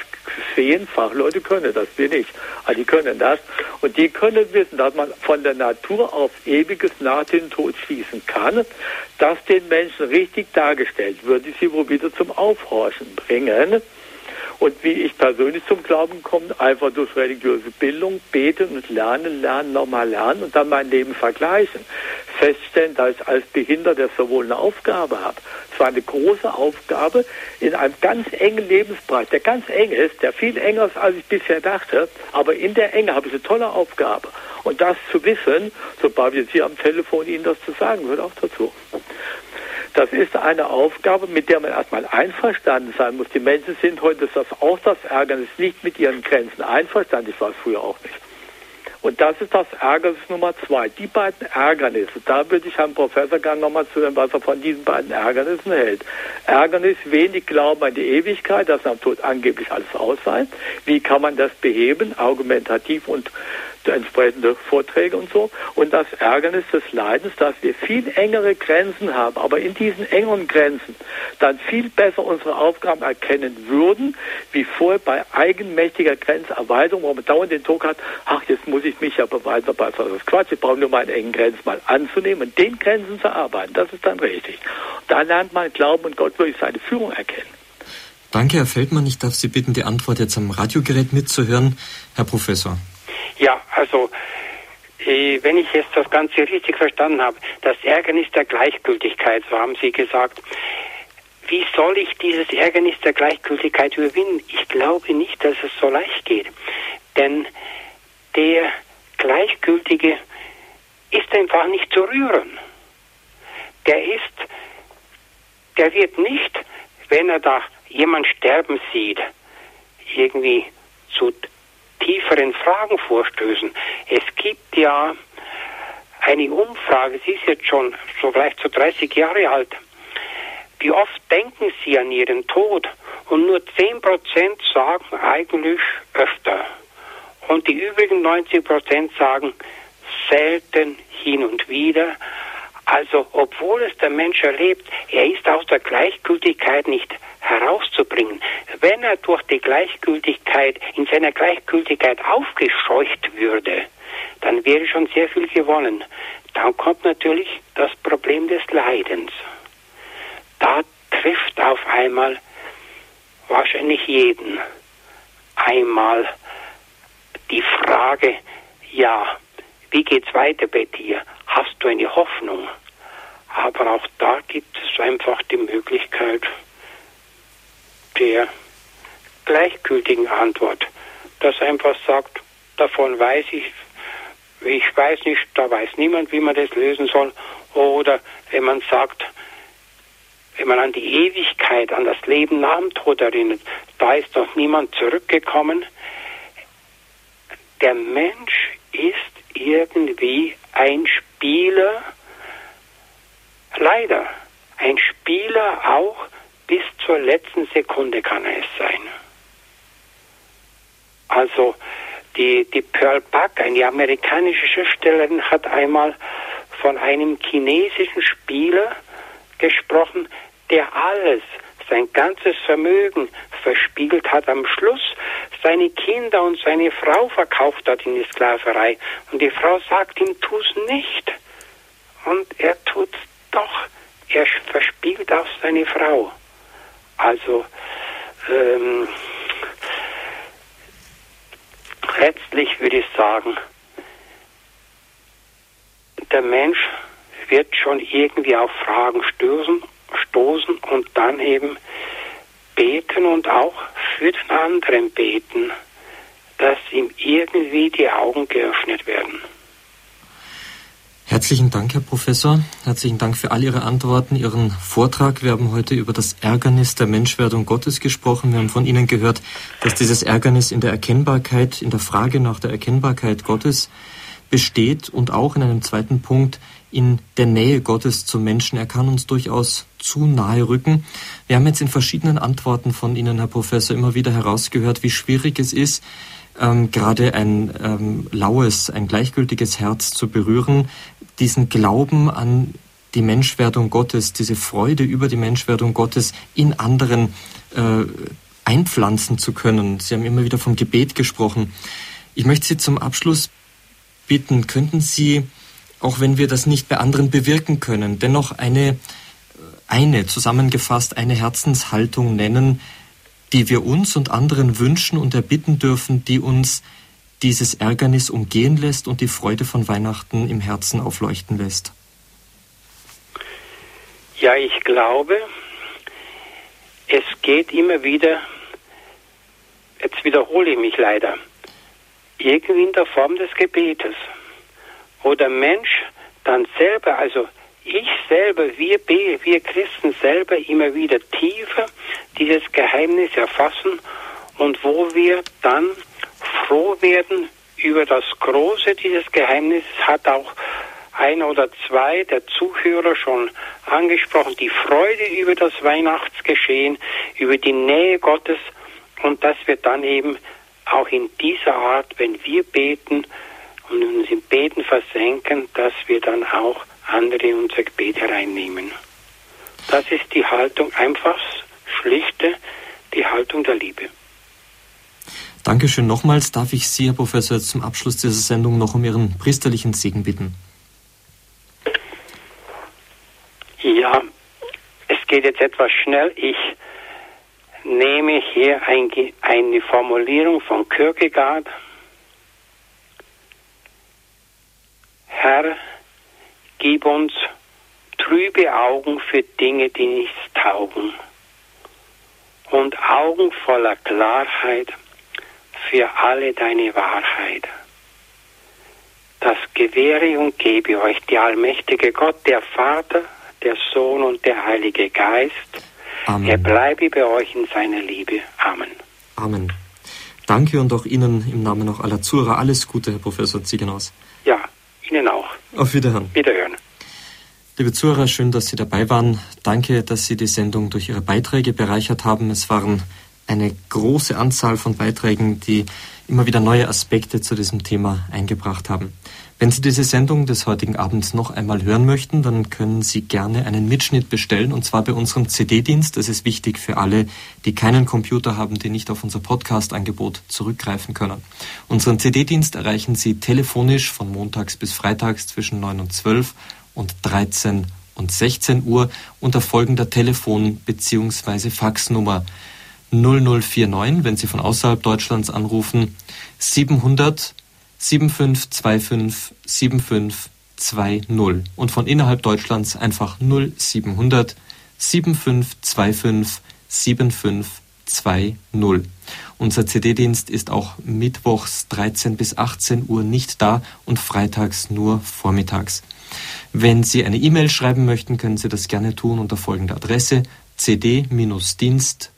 sehen. Fachleute können das, wir nicht. Aber die können das. Und die können wissen, dass man man von der Natur auf Ewiges nach dem Tod schließen kann, das den Menschen richtig dargestellt, würde sie wohl wieder zum Aufhorchen bringen. Und wie ich persönlich zum Glauben komme, einfach durch religiöse Bildung, beten und lernen, lernen, nochmal lernen und dann mein Leben vergleichen. Feststellen, dass ich als Behinderter sowohl eine Aufgabe habe. Es war eine große Aufgabe in einem ganz engen Lebensbereich, der ganz eng ist, der viel enger ist, als ich bisher dachte. Aber in der Enge habe ich eine tolle Aufgabe. Und das zu wissen, sobald jetzt hier am Telefon Ihnen das zu sagen, gehört auch dazu. Das ist eine Aufgabe, mit der man erstmal einverstanden sein muss. Die Menschen sind heute, das auch das Ärgernis, nicht mit ihren Grenzen einverstanden. Ich war früher auch nicht. Und das ist das Ärgernis Nummer zwei. Die beiden Ärgernisse, da würde ich Herrn Professor gerne nochmal zuhören, was er von diesen beiden Ärgernissen hält. Ärgernis, wenig Glauben an die Ewigkeit, dass am Tod angeblich alles aus sei. Wie kann man das beheben? Argumentativ und entsprechende Vorträge und so. Und das Ärgernis des Leidens, dass wir viel engere Grenzen haben, aber in diesen engeren Grenzen dann viel besser unsere Aufgaben erkennen würden, wie vorher bei eigenmächtiger Grenzerweiterung, wo man dauernd den Druck hat, ach, jetzt muss ich mich ja beweisen, aber das ist Quatsch, ich brauche nur meine engen Grenzen mal anzunehmen und den Grenzen zu arbeiten. Das ist dann richtig. Da lernt man Glauben und Gott wirklich seine Führung erkennen. Danke, Herr Feldmann. Ich darf Sie bitten, die Antwort jetzt am Radiogerät mitzuhören. Herr Professor. Ja, also äh, wenn ich jetzt das Ganze richtig verstanden habe, das Ärgernis der Gleichgültigkeit, so haben Sie gesagt. Wie soll ich dieses Ärgernis der Gleichgültigkeit überwinden? Ich glaube nicht, dass es so leicht geht. Denn der Gleichgültige ist einfach nicht zu rühren. Der ist, der wird nicht, wenn er da jemand sterben sieht, irgendwie zu tieferen Fragen vorstößen. Es gibt ja eine Umfrage, sie ist jetzt schon so vielleicht so 30 Jahre alt. Wie oft denken Sie an Ihren Tod? Und nur 10% sagen eigentlich öfter. Und die übrigen 90% sagen selten hin und wieder. Also, obwohl es der Mensch erlebt, er ist aus der Gleichgültigkeit nicht herauszubringen. Wenn er durch die Gleichgültigkeit, in seiner Gleichgültigkeit aufgescheucht würde, dann wäre schon sehr viel gewonnen. Dann kommt natürlich das Problem des Leidens. Da trifft auf einmal wahrscheinlich jeden einmal die Frage, ja, wie geht's weiter bei dir? Hast du eine Hoffnung? Aber auch da gibt es einfach die Möglichkeit, der gleichgültigen Antwort, das einfach sagt, davon weiß ich, ich weiß nicht, da weiß niemand, wie man das lösen soll. Oder wenn man sagt, wenn man an die Ewigkeit, an das Leben nach dem Tod erinnert, da ist doch niemand zurückgekommen. Der Mensch ist irgendwie ein Spieler, leider, ein Spieler auch bis zur letzten Sekunde kann es sein. Also die, die Pearl Buck, eine amerikanische Schriftstellerin, hat einmal von einem chinesischen Spieler gesprochen, der alles, sein ganzes Vermögen verspiegelt hat, am Schluss seine Kinder und seine Frau verkauft hat in die Sklaverei. Und die Frau sagt ihm, tu's nicht. Und er tut's doch. Er verspiegelt auch seine Frau. Also ähm, letztlich würde ich sagen, der Mensch wird schon irgendwie auf Fragen stoßen, stoßen und dann eben beten und auch für den anderen beten, dass ihm irgendwie die Augen geöffnet werden. Herzlichen Dank, Herr Professor. Herzlichen Dank für all Ihre Antworten, Ihren Vortrag. Wir haben heute über das Ärgernis der Menschwerdung Gottes gesprochen. Wir haben von Ihnen gehört, dass dieses Ärgernis in der Erkennbarkeit, in der Frage nach der Erkennbarkeit Gottes besteht und auch in einem zweiten Punkt in der Nähe Gottes zum Menschen. Er kann uns durchaus zu nahe rücken. Wir haben jetzt in verschiedenen Antworten von Ihnen, Herr Professor, immer wieder herausgehört, wie schwierig es ist, ähm, gerade ein ähm, laues, ein gleichgültiges Herz zu berühren, diesen Glauben an die Menschwerdung Gottes, diese Freude über die Menschwerdung Gottes in anderen äh, einpflanzen zu können. Sie haben immer wieder vom Gebet gesprochen. Ich möchte Sie zum Abschluss bitten, könnten Sie, auch wenn wir das nicht bei anderen bewirken können, dennoch eine, eine zusammengefasst, eine Herzenshaltung nennen, die wir uns und anderen wünschen und erbitten dürfen, die uns dieses Ärgernis umgehen lässt und die Freude von Weihnachten im Herzen aufleuchten lässt? Ja, ich glaube, es geht immer wieder, jetzt wiederhole ich mich leider, irgendwie in der Form des Gebetes, wo der Mensch dann selber, also ich selber, wir, wir Christen selber immer wieder tiefer dieses Geheimnis erfassen und wo wir dann froh werden über das Große dieses Geheimnisses, hat auch ein oder zwei der Zuhörer schon angesprochen, die Freude über das Weihnachtsgeschehen, über die Nähe Gottes und dass wir dann eben auch in dieser Art, wenn wir beten und uns im Beten versenken, dass wir dann auch andere in unser Gebet hereinnehmen. Das ist die Haltung, einfach schlichte, die Haltung der Liebe. Dankeschön nochmals. Darf ich Sie, Herr Professor, zum Abschluss dieser Sendung noch um Ihren priesterlichen Segen bitten? Ja, es geht jetzt etwas schnell. Ich nehme hier ein, eine Formulierung von Kierkegaard. Herr, gib uns trübe Augen für Dinge, die nichts taugen und Augen voller Klarheit für alle deine Wahrheit. Das gewähre und gebe euch die allmächtige Gott, der Vater, der Sohn und der Heilige Geist. Amen. Er bleibe bei euch in seiner Liebe. Amen. Amen. Danke und auch Ihnen im Namen noch aller Zuhörer alles Gute, Herr Professor Ziegenhaus. Ja, Ihnen auch. Auf Wiederhören. Wiederhören. Liebe Zuhörer, schön, dass Sie dabei waren. Danke, dass Sie die Sendung durch Ihre Beiträge bereichert haben. Es waren eine große Anzahl von Beiträgen, die immer wieder neue Aspekte zu diesem Thema eingebracht haben. Wenn Sie diese Sendung des heutigen Abends noch einmal hören möchten, dann können Sie gerne einen Mitschnitt bestellen und zwar bei unserem CD-Dienst. Das ist wichtig für alle, die keinen Computer haben, die nicht auf unser Podcast-Angebot zurückgreifen können. Unseren CD-Dienst erreichen Sie telefonisch von montags bis freitags zwischen 9 und 12 und 13 und 16 Uhr unter folgender Telefon- bzw. Faxnummer 0049, wenn Sie von außerhalb Deutschlands anrufen, 700 7525 7520 und von innerhalb Deutschlands einfach 0700 7525 7520. Unser CD-Dienst ist auch mittwochs 13 bis 18 Uhr nicht da und freitags nur vormittags. Wenn Sie eine E-Mail schreiben möchten, können Sie das gerne tun unter folgender Adresse cd-dienst@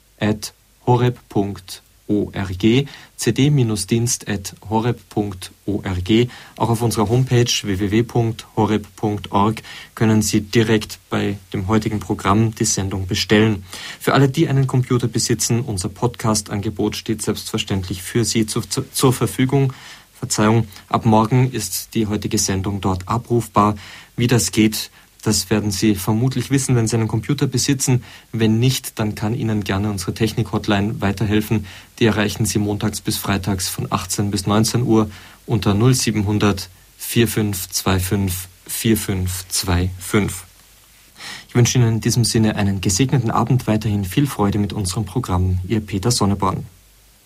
horeb.org, cd-dienst.horeb.org. Auch auf unserer Homepage www.horeb.org können Sie direkt bei dem heutigen Programm die Sendung bestellen. Für alle, die einen Computer besitzen, unser Podcast-Angebot steht selbstverständlich für Sie zu, zu, zur Verfügung. Verzeihung, ab morgen ist die heutige Sendung dort abrufbar. Wie das geht, das werden Sie vermutlich wissen, wenn Sie einen Computer besitzen. Wenn nicht, dann kann Ihnen gerne unsere Technik-Hotline weiterhelfen. Die erreichen Sie montags bis freitags von 18 bis 19 Uhr unter 0700 4525 4525. Ich wünsche Ihnen in diesem Sinne einen gesegneten Abend, weiterhin viel Freude mit unserem Programm. Ihr Peter Sonneborn.